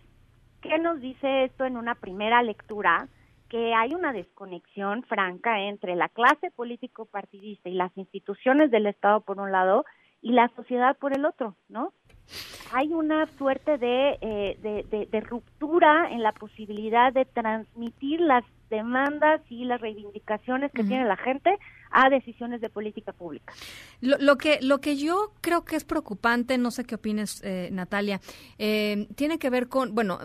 ¿qué nos dice esto en una primera lectura? Que hay una desconexión franca entre la clase político partidista y las instituciones del Estado por un lado y la sociedad por el otro, ¿no? hay una suerte eh, de, de, ruptura en la posibilidad de transmitir las demandas y las reivindicaciones que tiene la gente a decisiones de política pública. Lo, que lo que yo creo que es preocupante, no sé qué opines, eh, Natalia, eh, tiene que ver con, bueno,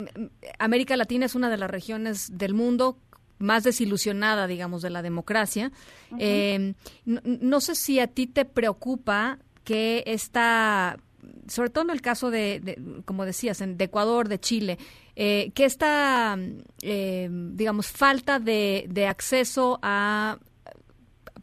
América Latina es una de las regiones del mundo más desilusionada, digamos, de la democracia. no, no, sé si a ti te preocupa que esta sobre todo en el caso de, como decías, de Ecuador, de Chile, eh, que esta, eh, digamos, falta de, de acceso a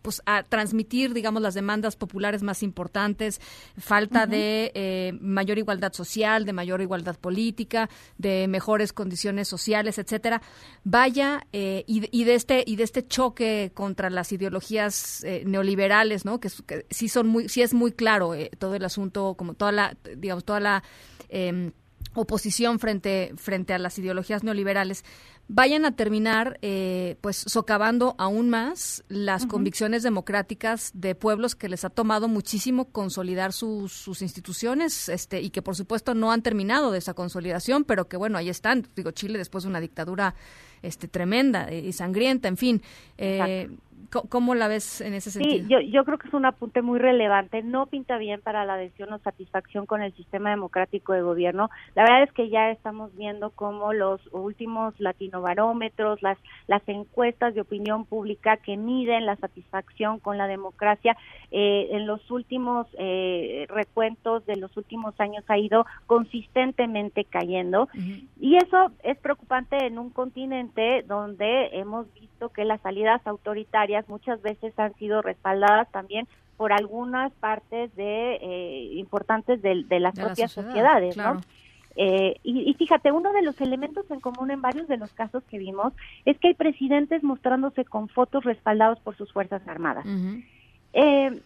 pues a transmitir, digamos, las demandas populares más importantes, falta de eh, mayor igualdad social, de mayor igualdad política, de mejores condiciones sociales, etcétera, vaya eh, y, de este y de este choque contra las ideologías eh, neoliberales, ¿no? Que, que, sí son muy, sí es muy claro todo el asunto, como toda la, digamos, toda la em, oposición frente frente a las ideologías neoliberales vayan a terminar eh, pues socavando aún más las convicciones democráticas de pueblos que les ha tomado muchísimo consolidar sus, sus instituciones este y que por supuesto no han terminado de esa consolidación pero que bueno ahí están. Digo Chile después de una dictadura este tremenda y sangrienta en fin eh, ¿Cómo la ves en ese sentido? Sí, yo, yo creo que es un apunte muy relevante. No pinta bien para la adhesión o satisfacción con el sistema democrático de gobierno. La verdad es que ya estamos viendo cómo los últimos latinobarómetros, las, las encuestas de opinión pública que miden la satisfacción con la democracia, eh, en los últimos eh, recuentos de los últimos años ha ido consistentemente cayendo. Y eso es preocupante en un continente donde hemos visto que las salidas autoritarias muchas veces han sido respaldadas también por algunas partes de eh, importantes de, las propias sociedades, ¿no? Eh, y, fíjate, uno de los elementos en común en varios de los casos que vimos es que hay presidentes mostrándose con fotos respaldados por sus Fuerzas Armadas. Eh,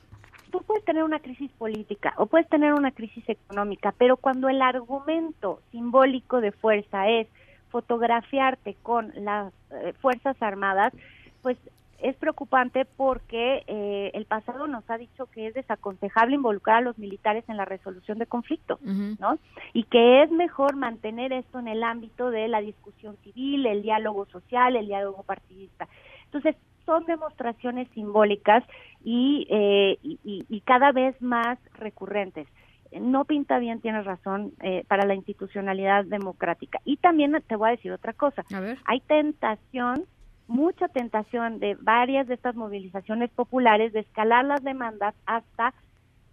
tú puedes tener una crisis política o puedes tener una crisis económica, pero cuando el argumento simbólico de fuerza es fotografiarte con las Fuerzas Armadas, pues es preocupante porque eh, el pasado nos ha dicho que es desaconsejable involucrar a los militares en la resolución de conflictos, ¿no? Y que es mejor mantener esto en el ámbito de la discusión civil, el diálogo social, el diálogo partidista. Entonces, son demostraciones simbólicas y, eh, y, cada vez más recurrentes. No pinta bien, tienes razón, eh, para la institucionalidad democrática. Y también te voy a decir otra cosa. Hay tentación mucha tentación de varias de estas movilizaciones populares de escalar las demandas hasta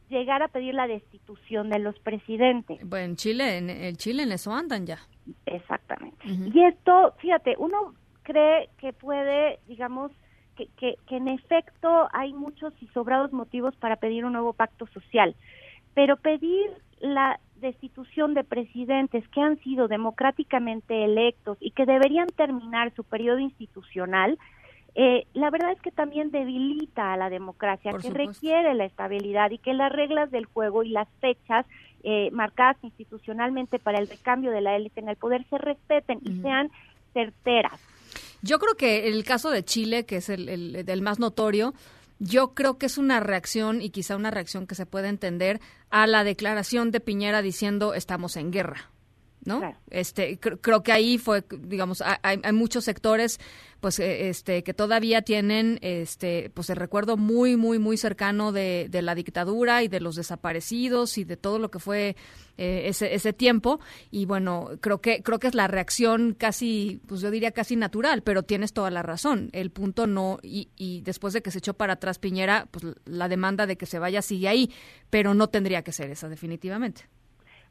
llegar a pedir la destitución de los presidentes. Bueno, en Chile, en, el Chile en eso andan ya. Exactamente. Y esto, fíjate, uno cree que puede, digamos, que, que, que en efecto hay muchos y sobrados motivos para pedir un nuevo pacto social, pero pedir la destitución de presidentes que han sido democráticamente electos y que deberían terminar su periodo institucional, eh, la verdad es que también debilita a la democracia, que requiere la estabilidad y que las reglas del juego y las fechas eh, marcadas institucionalmente para el recambio de la élite en el poder se respeten y sean certeras. Yo creo que el caso de Chile, que es el, el más notorio, yo creo que es una reacción y quizá una reacción que se puede entender a la declaración de Piñera diciendo estamos en guerra. ¿No? Este, creo que ahí fue, digamos, hay, hay muchos sectores pues eh, este que todavía tienen este pues el recuerdo muy muy muy cercano de, de la dictadura y de los desaparecidos y de todo lo que fue eh, ese, ese tiempo. Y bueno creo que creo que es la reacción casi pues yo diría casi natural pero tienes toda la razón. El punto no y, y después de que se echó para atrás Piñera pues la demanda de que se vaya sigue ahí pero no tendría que ser esa definitivamente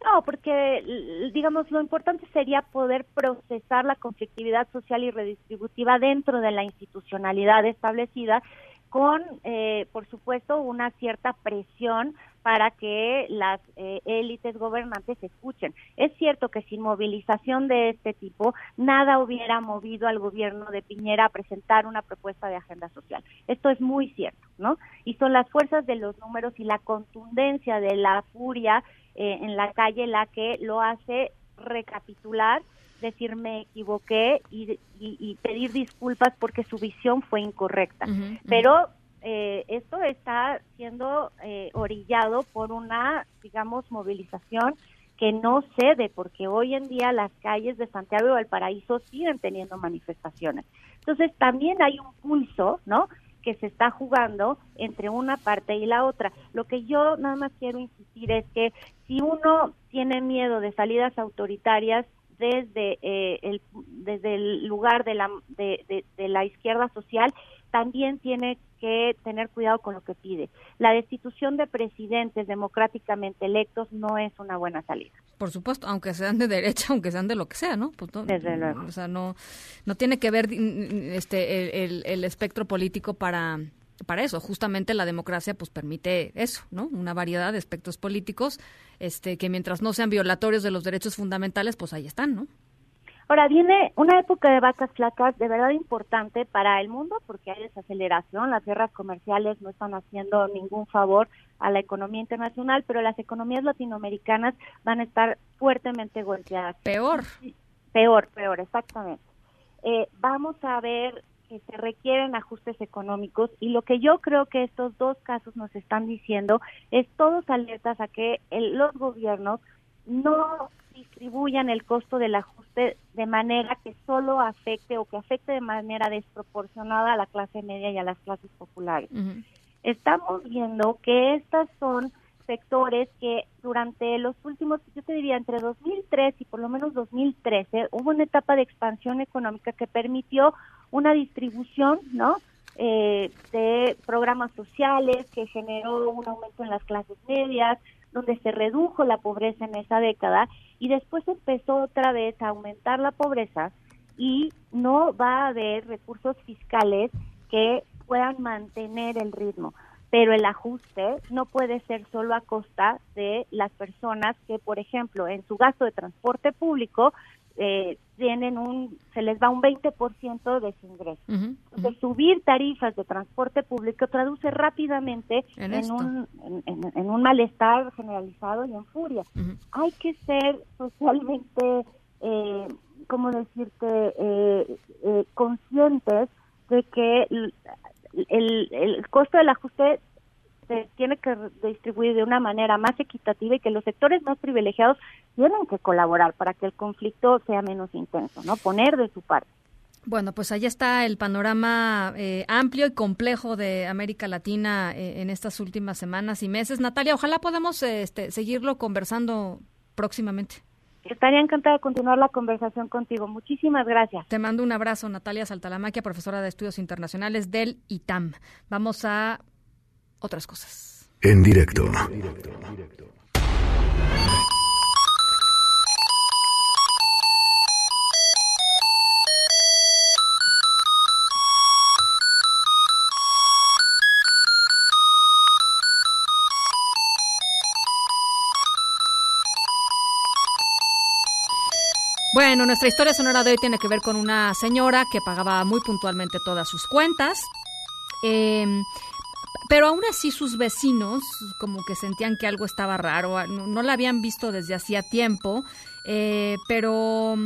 no, porque, digamos, lo importante sería poder procesar la conflictividad social y redistributiva dentro de la institucionalidad establecida con, eh, por supuesto, una cierta presión para que las eh, élites gobernantes escuchen. Es cierto que sin movilización de este tipo, nada hubiera movido al gobierno de Piñera a presentar una propuesta de agenda social. Esto es muy cierto, ¿no? Y son las fuerzas de los números y la contundencia de la furia eh, en la calle la que lo hace recapitular, decir me equivoqué y, pedir disculpas porque su visión fue incorrecta. Pero eh, esto está siendo eh, orillado por una, digamos, movilización que no cede, porque hoy en día las calles de Santiago de Valparaíso siguen teniendo manifestaciones. Entonces también hay un pulso, ¿no? Que se está jugando entre una parte y la otra. Lo que yo nada más quiero insistir es que si uno tiene miedo de salidas autoritarias desde eh, el desde el lugar de la de, de la izquierda social también tiene que tener cuidado con lo que pide. La destitución de presidentes democráticamente electos no es una buena salida. Por supuesto, aunque sean de derecha, aunque sean de lo que sea, ¿no? Pues Desde luego. O sea, no, no tiene que ver este el, el, espectro político para para eso. Justamente la democracia pues permite eso, ¿no? Una variedad de aspectos políticos este que mientras no sean violatorios de los derechos fundamentales, pues ahí están, ¿no? Ahora viene una época de vacas flacas de verdad importante para el mundo porque hay desaceleración, las guerras comerciales no están haciendo ningún favor a la economía internacional, pero las economías latinoamericanas van a estar fuertemente golpeadas. Peor. Peor, peor, exactamente. Eh, vamos a ver que se requieren ajustes económicos y lo que yo creo que estos dos casos nos están diciendo es todos alertas a que los gobiernos no distribuyan el costo del ajuste de manera que solo afecte o que afecte de manera desproporcionada a la clase media y a las clases populares. Estamos viendo que estas son sectores que durante los últimos, yo te diría, entre 2003 y por lo menos 2013, hubo una etapa de expansión económica que permitió una distribución, ¿no? Eh, de programas sociales que generó un aumento en las clases medias, donde se redujo la pobreza en esa década y después empezó otra vez a aumentar la pobreza y no va a haber recursos fiscales que puedan mantener el ritmo. Pero el ajuste no puede ser solo a costa de las personas que, por ejemplo, en su gasto de transporte público eh, tienen un, se les va un 20% de su ingreso. Entonces, subir tarifas de transporte público traduce rápidamente en, un, en, un malestar generalizado y en furia. Hay que ser socialmente, eh, ¿cómo decirte?, eh, eh, conscientes de que el, el, el costo del ajuste se tiene que distribuir de una manera más equitativa y que los sectores más privilegiados tienen que colaborar para que el conflicto sea menos intenso, ¿no? Poner de su parte. Bueno, pues ahí está el panorama eh, amplio y complejo de América Latina eh, en estas últimas semanas y meses. Natalia, ojalá podamos este, seguirlo conversando próximamente. Estaría encantada de continuar la conversación contigo. Muchísimas gracias. Te mando un abrazo, Natalia Saltalamaquia, profesora de Estudios Internacionales del ITAM. Vamos a otras cosas. En directo. Bueno, nuestra historia sonora de hoy tiene que ver con una señora que pagaba muy puntualmente todas sus cuentas. Eh, pero aún así sus vecinos como que sentían que algo estaba raro, no, la habían visto desde hacía tiempo, eh, pero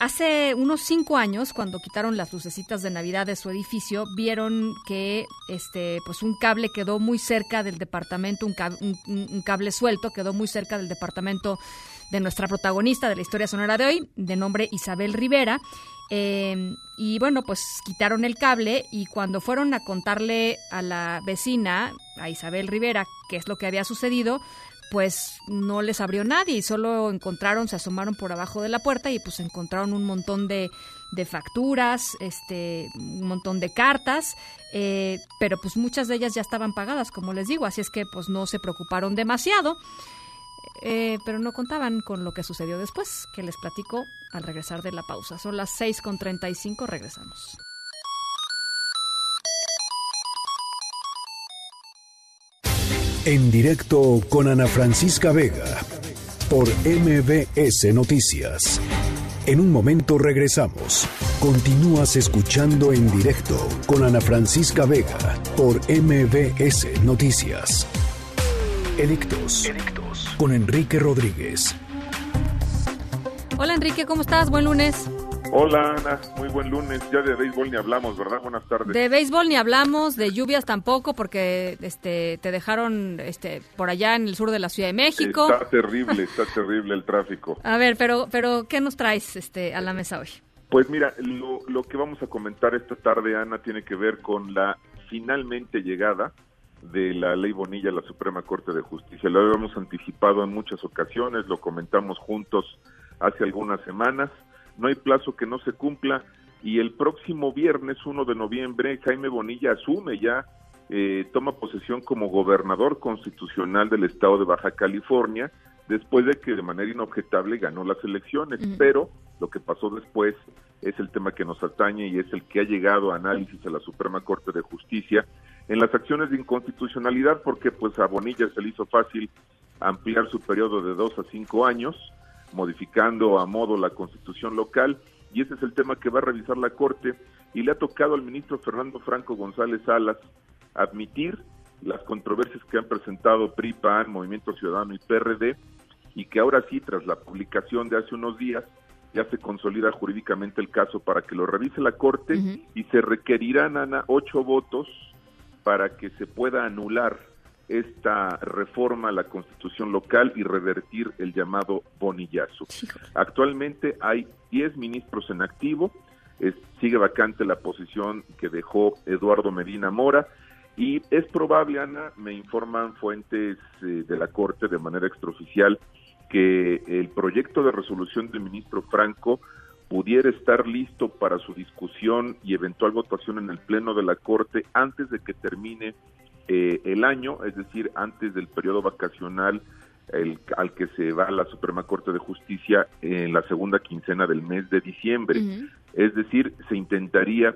Hace unos cinco años, cuando quitaron las lucecitas de Navidad de su edificio, vieron que este, pues un cable quedó muy cerca del departamento, un, un cable suelto quedó muy cerca del departamento de nuestra protagonista de la historia sonora de hoy, de nombre Isabel Rivera. Eh, y bueno, pues quitaron el cable y cuando fueron a contarle a la vecina, a Isabel Rivera, qué es lo que había sucedido, pues no les abrió nadie y solo encontraron, se asomaron por abajo de la puerta y pues encontraron un montón de, de facturas, este, un montón de cartas, eh, pero pues muchas de ellas ya estaban pagadas, como les digo, así es que pues no se preocuparon demasiado. Eh, pero no contaban con lo que sucedió después, que les platico al regresar de la pausa. Son las 6.35, regresamos. En directo con Ana Francisca Vega, por MBS Noticias. En un momento regresamos. Continúas escuchando en directo con Ana Francisca Vega por MBS Noticias. Edictos con Enrique Rodríguez. Hola Enrique, ¿cómo estás? Buen lunes. Hola Ana, muy buen lunes. Ya de béisbol ni hablamos, ¿verdad? Buenas tardes. De béisbol ni hablamos, de lluvias tampoco, porque este te dejaron este por allá en el sur de la Ciudad de México. Está terrible, está terrible el tráfico. A ver, pero pero ¿qué nos traes este a la mesa hoy? Pues mira, lo, lo que vamos a comentar esta tarde, Ana, tiene que ver con la finalmente llegada de la ley Bonilla a la Suprema Corte de Justicia. Lo habíamos anticipado en muchas ocasiones, lo comentamos juntos hace algunas semanas. No hay plazo que no se cumpla y el próximo viernes 1 de noviembre Jaime Bonilla asume ya, eh, toma posesión como gobernador constitucional del estado de Baja California después de que de manera inobjetable ganó las elecciones. Pero lo que pasó después es el tema que nos atañe y es el que ha llegado a análisis a la Suprema Corte de Justicia en las acciones de inconstitucionalidad porque pues a Bonilla se le hizo fácil ampliar su periodo de dos a cinco años, modificando a modo la constitución local y ese es el tema que va a revisar la Corte y le ha tocado al ministro Fernando Franco González Salas admitir las controversias que han presentado PRI, PAN, Movimiento Ciudadano y PRD y que ahora sí, tras la publicación de hace unos días, ya se consolida jurídicamente el caso para que lo revise la Corte y se requerirán, Ana, ocho votos para que se pueda anular esta reforma a la constitución local y revertir el llamado bonillazo. Actualmente hay 10 ministros en activo, sigue vacante la posición que dejó Eduardo Medina Mora y es probable, Ana, me informan fuentes eh, de la Corte de manera extraoficial, que el proyecto de resolución del ministro Franco pudiera estar listo para su discusión y eventual votación en el Pleno de la Corte antes de que termine eh, el año, es decir, antes del periodo vacacional al que se va la Suprema Corte de Justicia en la segunda quincena del mes de diciembre. Es decir, se intentaría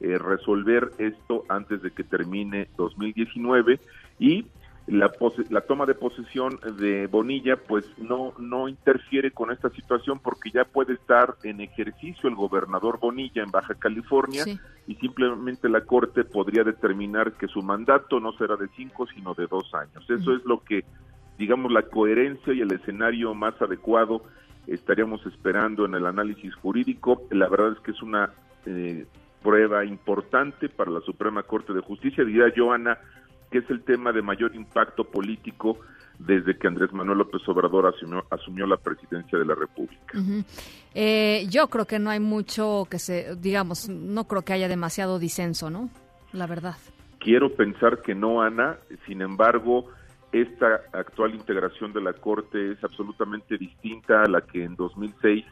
eh, resolver esto antes de que termine 2019 y la, la toma de posesión de Bonilla pues no, no interfiere con esta situación porque ya puede estar en ejercicio el gobernador Bonilla en Baja California y simplemente la Corte podría determinar que su mandato no será de cinco sino de dos años. Eso es lo que, digamos, la coherencia y el escenario más adecuado estaríamos esperando en el análisis jurídico. La verdad es que es una eh, prueba importante para la Suprema Corte de Justicia, diría Joana, que es el tema de mayor impacto político desde que Andrés Manuel López Obrador asumió, asumió la presidencia de la República. Eh, yo creo que no hay mucho que se, digamos, no creo que haya demasiado disenso, ¿no? La verdad. Quiero pensar que no, Ana. Sin embargo, esta actual integración de la Corte es absolutamente distinta a la que en 2006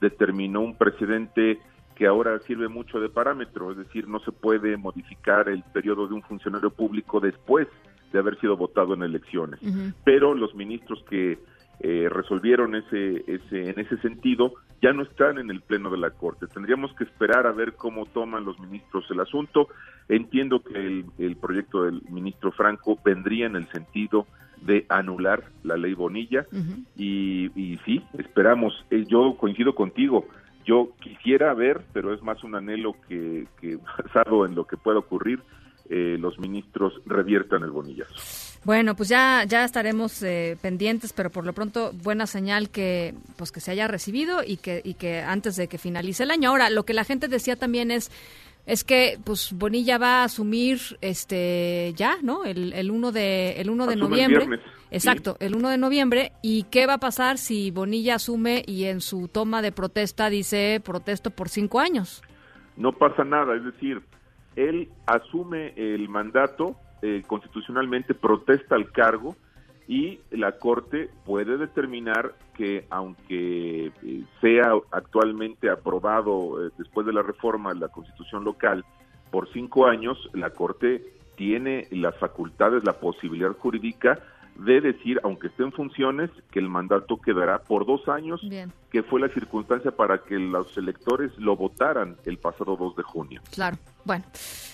determinó un presidente que ahora sirve mucho de parámetro, es decir, no se puede modificar el periodo de un funcionario público después de haber sido votado en elecciones. Pero los ministros que eh, resolvieron ese, ese, en ese sentido ya no están en el pleno de la Corte. Tendríamos que esperar a ver cómo toman los ministros el asunto. Entiendo que el, proyecto del ministro Franco vendría en el sentido de anular la ley Bonilla y, y sí, esperamos. Eh, yo coincido contigo yo quisiera ver, pero es más un anhelo que, basado en lo que pueda ocurrir, eh, los ministros reviertan el bonillazo. Bueno, pues ya ya estaremos eh, pendientes, pero por lo pronto buena señal que pues que se haya recibido y que y que antes de que finalice el año. Ahora, lo que la gente decía también es es que pues Bonilla va a asumir este ya, ¿no? El, el 1 de el 1 de Asume el noviembre. viernes, Exacto, el 1 de noviembre y qué va a pasar si Bonilla asume y en su toma de protesta dice protesto por cinco años. No pasa nada, es decir, él asume el mandato eh, constitucionalmente, protesta al cargo y la Corte puede determinar que aunque eh, sea actualmente aprobado eh, después de la reforma de la Constitución local por cinco años, la Corte tiene las facultades, la posibilidad jurídica de decir, aunque esté en funciones, que el mandato quedará por dos años, Bien. que fue la circunstancia para que los electores lo votaran el pasado 2 de junio. Claro. Bueno,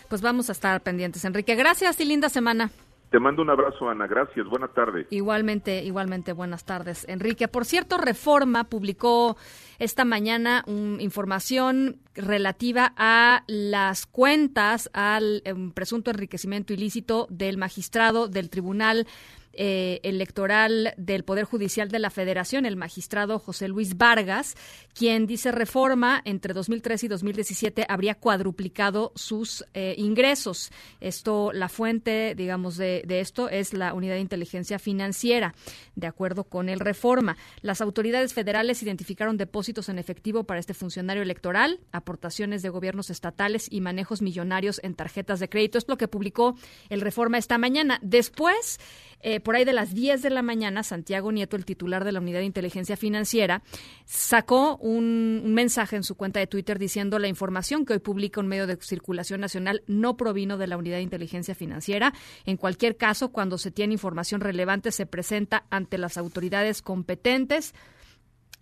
pues vamos a estar pendientes. Enrique, gracias y linda semana. Te mando un abrazo, Ana. Gracias. Buena tarde. Igualmente, igualmente, buenas tardes, Enrique. Por cierto, Reforma publicó esta mañana un- información relativa a las cuentas al em, presunto enriquecimiento ilícito del magistrado del Tribunal eh, Electoral del Poder Judicial de la Federación, el magistrado José Luis Vargas, quien dice Reforma entre 2003 y 2017 habría cuadruplicado sus eh, ingresos. Esto, la fuente, digamos, de, de esto es la Unidad de Inteligencia Financiera, de acuerdo con el Reforma. Las autoridades federales identificaron depósitos en efectivo para este funcionario electoral, aportaciones de gobiernos estatales y manejos millonarios en tarjetas de crédito. Es lo que publicó el Reforma esta mañana. Después, eh, por ahí de las 10 de la mañana, Santiago Nieto, el titular de la Unidad de Inteligencia Financiera, sacó un, un mensaje en su cuenta de Twitter diciendo la información que hoy publica un medio de circulación nacional no provino de la Unidad de Inteligencia Financiera. En cualquier caso, cuando se tiene información relevante, se presenta ante las autoridades competentes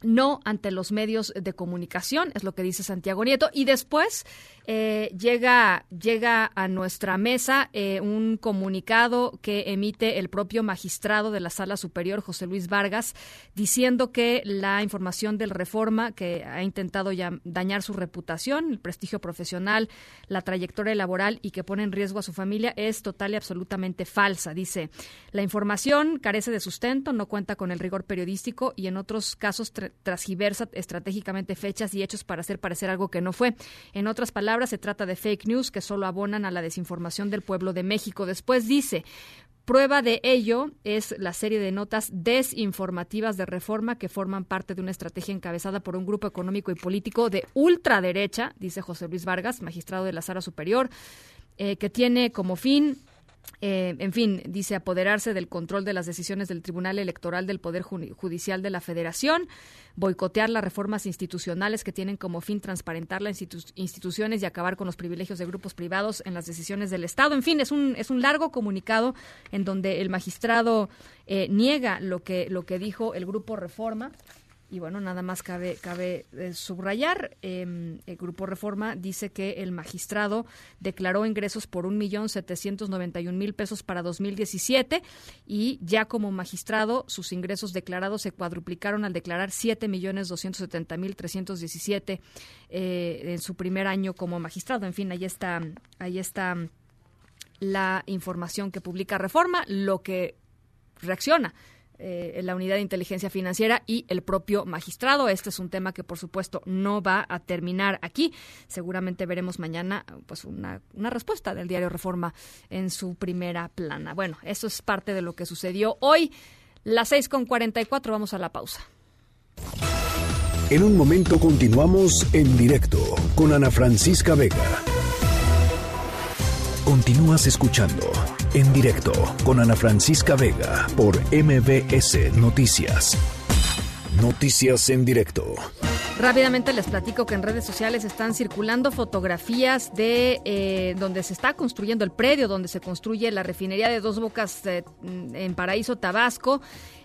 no ante los medios de comunicación, es lo que dice Santiago Nieto. Y después eh, llega, llega a nuestra mesa eh, un comunicado que emite el propio magistrado de la Sala Superior, José Luis Vargas, diciendo que la información del Reforma, que ha intentado ya dañar su reputación, el prestigio profesional, la trayectoria laboral y que pone en riesgo a su familia, es total y absolutamente falsa. Dice, la información carece de sustento, no cuenta con el rigor periodístico y en otros casos transgiversa estratégicamente fechas y hechos para hacer parecer algo que no fue. En otras palabras, se trata de fake news que solo abonan a la desinformación del pueblo de México. Después dice, Prueba de ello es la serie de notas desinformativas de reforma que forman parte de una estrategia encabezada por un grupo económico y político de ultraderecha, dice José Luis Vargas, magistrado de la Sala Superior, eh, que tiene como fin eh, en fin, dice apoderarse del control de las decisiones del Tribunal Electoral del Poder Ju- Judicial de la Federación, boicotear las reformas institucionales que tienen como fin transparentar las institu- instituciones y acabar con los privilegios de grupos privados en las decisiones del Estado. En fin, es un, es un largo comunicado en donde el magistrado eh, niega lo que, lo que dijo el grupo Reforma. Y bueno, nada más cabe, cabe eh, subrayar, eh, el Grupo Reforma dice que el magistrado declaró ingresos por un millón setecientos noventa y un mil pesos para 2017 y ya como magistrado sus ingresos declarados se cuadruplicaron al declarar siete millones doscientos setenta mil trescientos diecisiete eh, en su primer año como magistrado. En fin, ahí está, ahí está la información que publica Reforma, lo que reacciona eh, la unidad de inteligencia financiera y el propio magistrado. Este es un tema que, por supuesto, no va a terminar aquí. Seguramente veremos mañana pues una, una respuesta del diario Reforma en su primera plana. Bueno, eso es parte de lo que sucedió hoy. Las seis con 44, vamos a la pausa. En un momento continuamos en directo con Ana Francisca Vega. Continúas escuchando en directo con Ana Francisca Vega por MBS Noticias. Noticias en directo. Rápidamente les platico que en redes sociales están circulando fotografías de eh, donde se está construyendo el predio, donde se construye la refinería de Dos Bocas eh, en Paraíso, Tabasco.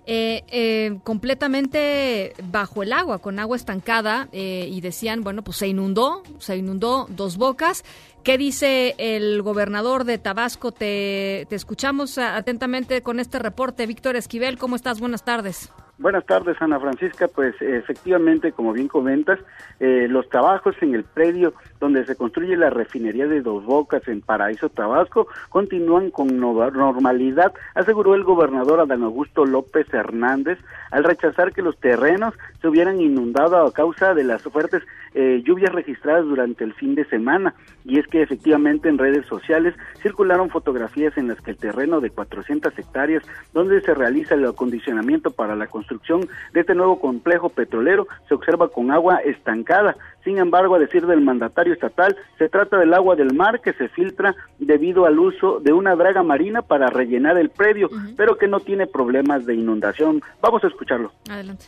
Eh, eh, completamente bajo el agua, con agua estancada, eh, y decían, bueno, pues se inundó, se inundó dos bocas. ¿Qué dice el gobernador de Tabasco? Te, te escuchamos atentamente con este reporte. Víctor Esquivel, ¿cómo estás? Buenas tardes. Buenas tardes, Ana Francisca. Pues efectivamente, como bien comentas, eh, los trabajos en el predio donde se construye la refinería de Dos Bocas en Paraíso, Tabasco, continúan con normalidad, aseguró el gobernador Adán Augusto López Hernández al rechazar que los terrenos se hubieran inundado a causa de las fuertes eh, lluvias registradas durante el fin de semana. Y es que efectivamente en redes sociales circularon fotografías en las que el terreno de 400 hectáreas donde se realiza el acondicionamiento para la construcción de este nuevo complejo petrolero se observa con agua estancada. Sin embargo, a decir del mandatario estatal, se trata del agua del mar que se filtra debido al uso de una draga marina para rellenar el predio, pero que no tiene problemas de inundación. Vamos a escucharlo. Adelante.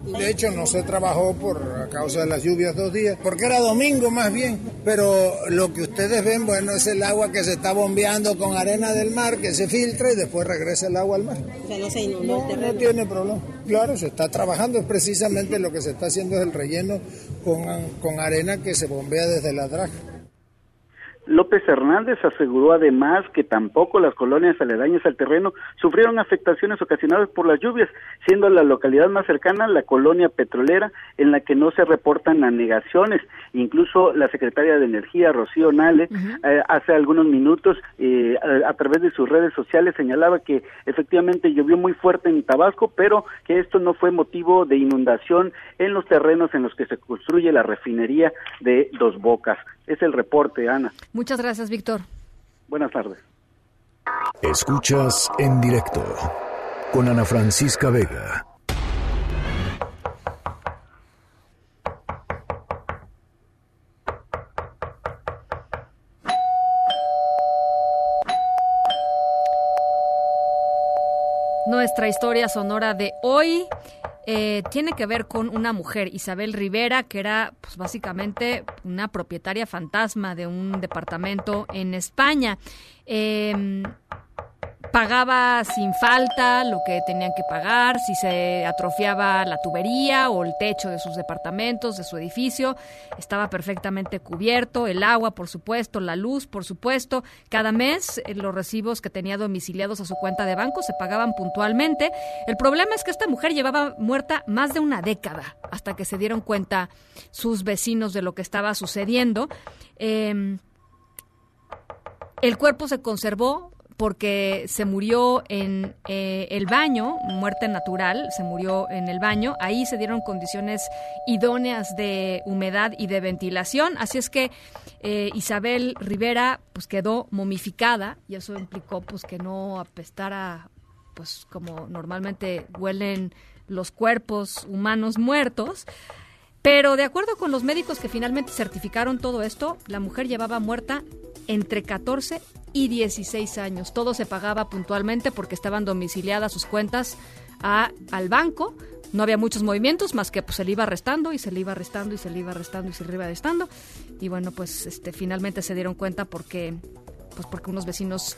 De hecho, no se trabajó por causa de las lluvias dos días, porque era domingo más bien. Pero lo que ustedes ven, bueno, es el agua que se está bombeando con arena del mar, que se filtra y después regresa el agua al mar. O sea, no se inundó el No tiene problema. Claro, se está trabajando, es precisamente lo que se está haciendo es el relleno con, con arena que se bombea desde la draga. López Hernández aseguró además que tampoco las colonias aledañas al terreno sufrieron afectaciones ocasionadas por las lluvias, siendo la localidad más cercana la colonia petrolera en la que no se reportan anegaciones. Incluso la secretaria de Energía, Rocío Nale, eh, hace algunos minutos eh, a, través de sus redes sociales señalaba que efectivamente llovió muy fuerte en Tabasco, pero que esto no fue motivo de inundación en los terrenos en los que se construye la refinería de Dos Bocas. Es el reporte, Ana. Muchas gracias, Víctor. Buenas tardes. Escuchas en directo con Ana Francisca Vega. Nuestra historia sonora de hoy eh, tiene que ver con una mujer, Isabel Rivera, que era pues, básicamente una propietaria fantasma de un departamento en España. Eh, pagaba sin falta lo que tenían que pagar, si se atrofiaba la tubería o el techo de sus departamentos, de su edificio, estaba perfectamente cubierto, el agua, por supuesto, la luz, por supuesto. Cada mes eh, los recibos que tenía domiciliados a su cuenta de banco se pagaban puntualmente. El problema es que esta mujer llevaba muerta más de una década hasta que se dieron cuenta sus vecinos de lo que estaba sucediendo. Em, el cuerpo se conservó porque se murió en eh, el baño, muerte natural, se murió en el baño. Ahí se dieron condiciones idóneas de humedad y de ventilación. Así es que eh, Isabel Rivera pues quedó momificada y eso implicó pues que no apestara pues como normalmente huelen los cuerpos humanos muertos. Pero de acuerdo con los médicos que finalmente certificaron todo esto, la mujer llevaba muerta entre 14 y 16 años. Todo se pagaba puntualmente porque estaban domiciliadas sus cuentas al banco. No había muchos movimientos más que pues, se le iba restando y se le iba restando y se le iba restando y se le iba restando. Y bueno, pues este, finalmente se dieron cuenta porque, pues porque unos vecinos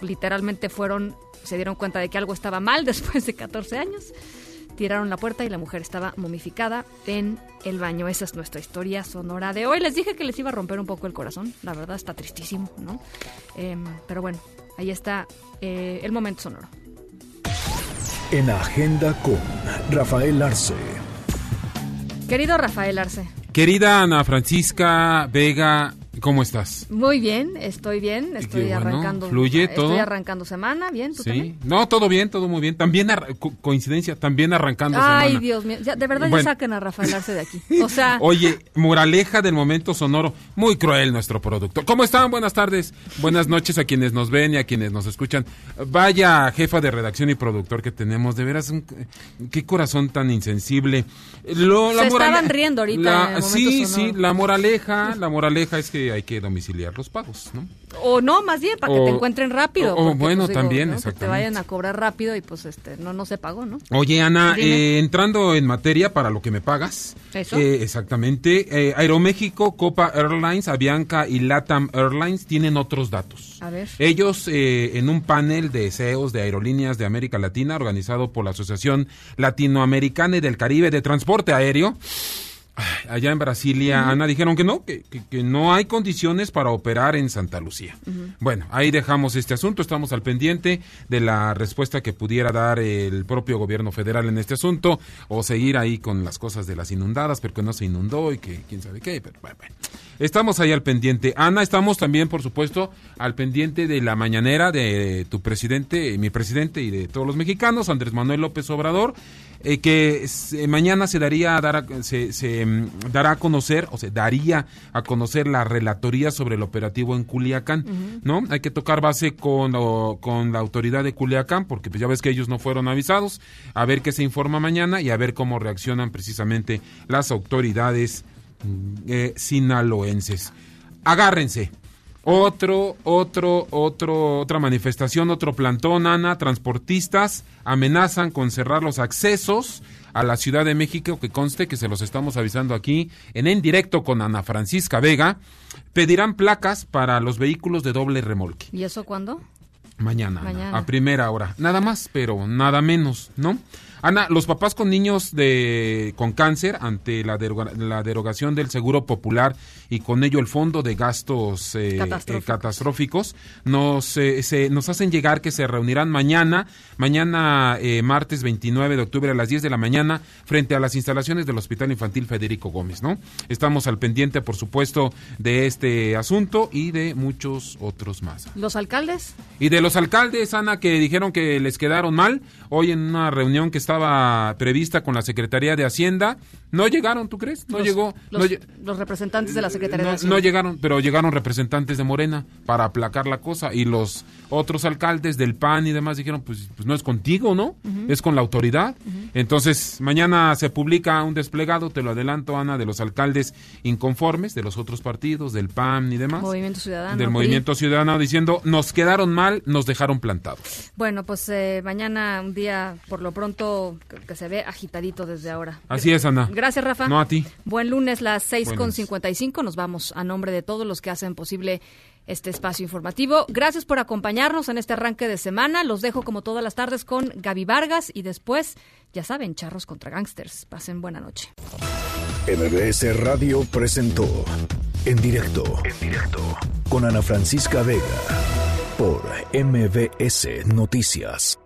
literalmente fueron, se dieron cuenta de que algo estaba mal después de 14 años tiraron la puerta y la mujer estaba momificada en el baño. Esa es nuestra historia sonora de hoy. Les dije que les iba a romper un poco el corazón. La verdad está tristísimo, ¿no? Em, pero bueno, ahí está eh, el momento sonoro. En Agenda con Rafael Arce. Querido Rafael Arce. Querida Ana Francisca Vega, ¿Cómo estás? Muy bien, estoy bien, estoy arrancando. Fluye todo. Estoy arrancando semana, bien, ¿tú sí. No, todo bien, todo muy bien. También coincidencia, también arrancando semana. Ay, Dios mío, de verdad ya saquen a Rafael Arce de aquí. O sea, Oye, moraleja del momento sonoro, muy cruel nuestro producto. ¿Cómo están? Buenas tardes. Buenas noches a quienes nos ven y a quienes nos escuchan. Vaya jefa de redacción y productor que tenemos, de veras qué corazón tan insensible. Lo, Se estaban riendo ahorita. sí, sí, la moraleja, la moraleja es que hay que domiciliar los pagos, ¿no? O no, más bien, para que te encuentren rápido. O, bueno, pues, también, exactamente. Que te vayan a cobrar rápido y pues este no no se pagó, ¿no? Oye, Ana, eh, entrando en materia para lo que me pagas. Eso. Eh, exactamente. Eh, Aeroméxico, Copa Airlines, Avianca y Latam Airlines tienen otros datos. A ver. Ellos, en un panel de CEOs de aerolíneas de América Latina, organizado por la Asociación Latinoamericana y del Caribe de Transporte Aéreo, allá en Brasilia, Ana, dijeron que no, que, que, no hay condiciones para operar en Santa Lucía. Bueno, ahí dejamos este asunto, estamos al pendiente de la respuesta que pudiera dar el propio gobierno federal en este asunto, o seguir ahí con las cosas de las inundadas, porque no se inundó y que quién sabe qué, pero bueno, Estamos ahí al pendiente. Ana, estamos también, por supuesto, al pendiente de la mañanera de tu presidente, mi presidente y de todos los mexicanos, Andrés Manuel López Obrador. Eh, que mañana se daría a dar se, mm, dará a conocer o se daría a conocer la relatoría sobre el operativo en Culiacán, ¿no? Hay que tocar base con, con la autoridad de Culiacán porque pues ya ves que ellos no fueron avisados, a ver qué se informa mañana y a ver cómo reaccionan precisamente las autoridades mm, eh, sinaloenses. Agárrense, otro, otro, otro, otra manifestación, otro plantón, Ana, transportistas amenazan con cerrar los accesos a la Ciudad de México, que conste que se los estamos avisando aquí en en directo con Ana Francisca Vega, pedirán placas para los vehículos de doble remolque. ¿Y eso cuándo? Mañana, a primera hora. Nada más, pero nada menos, ¿no? Ana, los papás con niños de con cáncer ante la, la derogación del Seguro Popular y con ello el Fondo de Gastos eh, eh, Catastróficos, nos, eh, se, nos hacen llegar que se reunirán mañana, mañana martes 29 de octubre a las 10 de la mañana frente a las instalaciones del Hospital Infantil Federico Gómez, ¿no? Estamos al pendiente, por supuesto, de este asunto y de muchos otros más. ¿Los alcaldes? Y de los alcaldes, Ana, que dijeron que les quedaron mal hoy en una reunión que estaba prevista con la Secretaría de Hacienda. No llegaron, ¿tú crees? No llegó. Los, representantes de la Secretaría de Hacienda. No llegaron, pero llegaron representantes de Morena para aplacar la cosa. Y los otros alcaldes del PAN y demás dijeron, pues, pues no es contigo, ¿no? Es con la autoridad. Entonces, mañana se publica un desplegado, te lo adelanto, Ana, de los alcaldes inconformes, de los otros partidos, del PAN y demás. Movimiento Ciudadano. Del Movimiento Ciudadano diciendo, nos quedaron mal, nos dejaron plantados. Bueno, pues eh, mañana un día, por lo pronto, que se ve agitadito desde ahora. Así es, Ana. Gracias, Rafa. No a ti. Buen lunes, las seis con cincuenta y cinco. Nos vamos a nombre de todos los que hacen posible este espacio informativo. Gracias por acompañarnos en este arranque de semana. Los dejo como todas las tardes con Gaby Vargas y después, ya saben, charros contra gangsters. Pasen buena noche. MBS Radio presentó en directo, en directo con Ana Francisca Vega por MBS Noticias.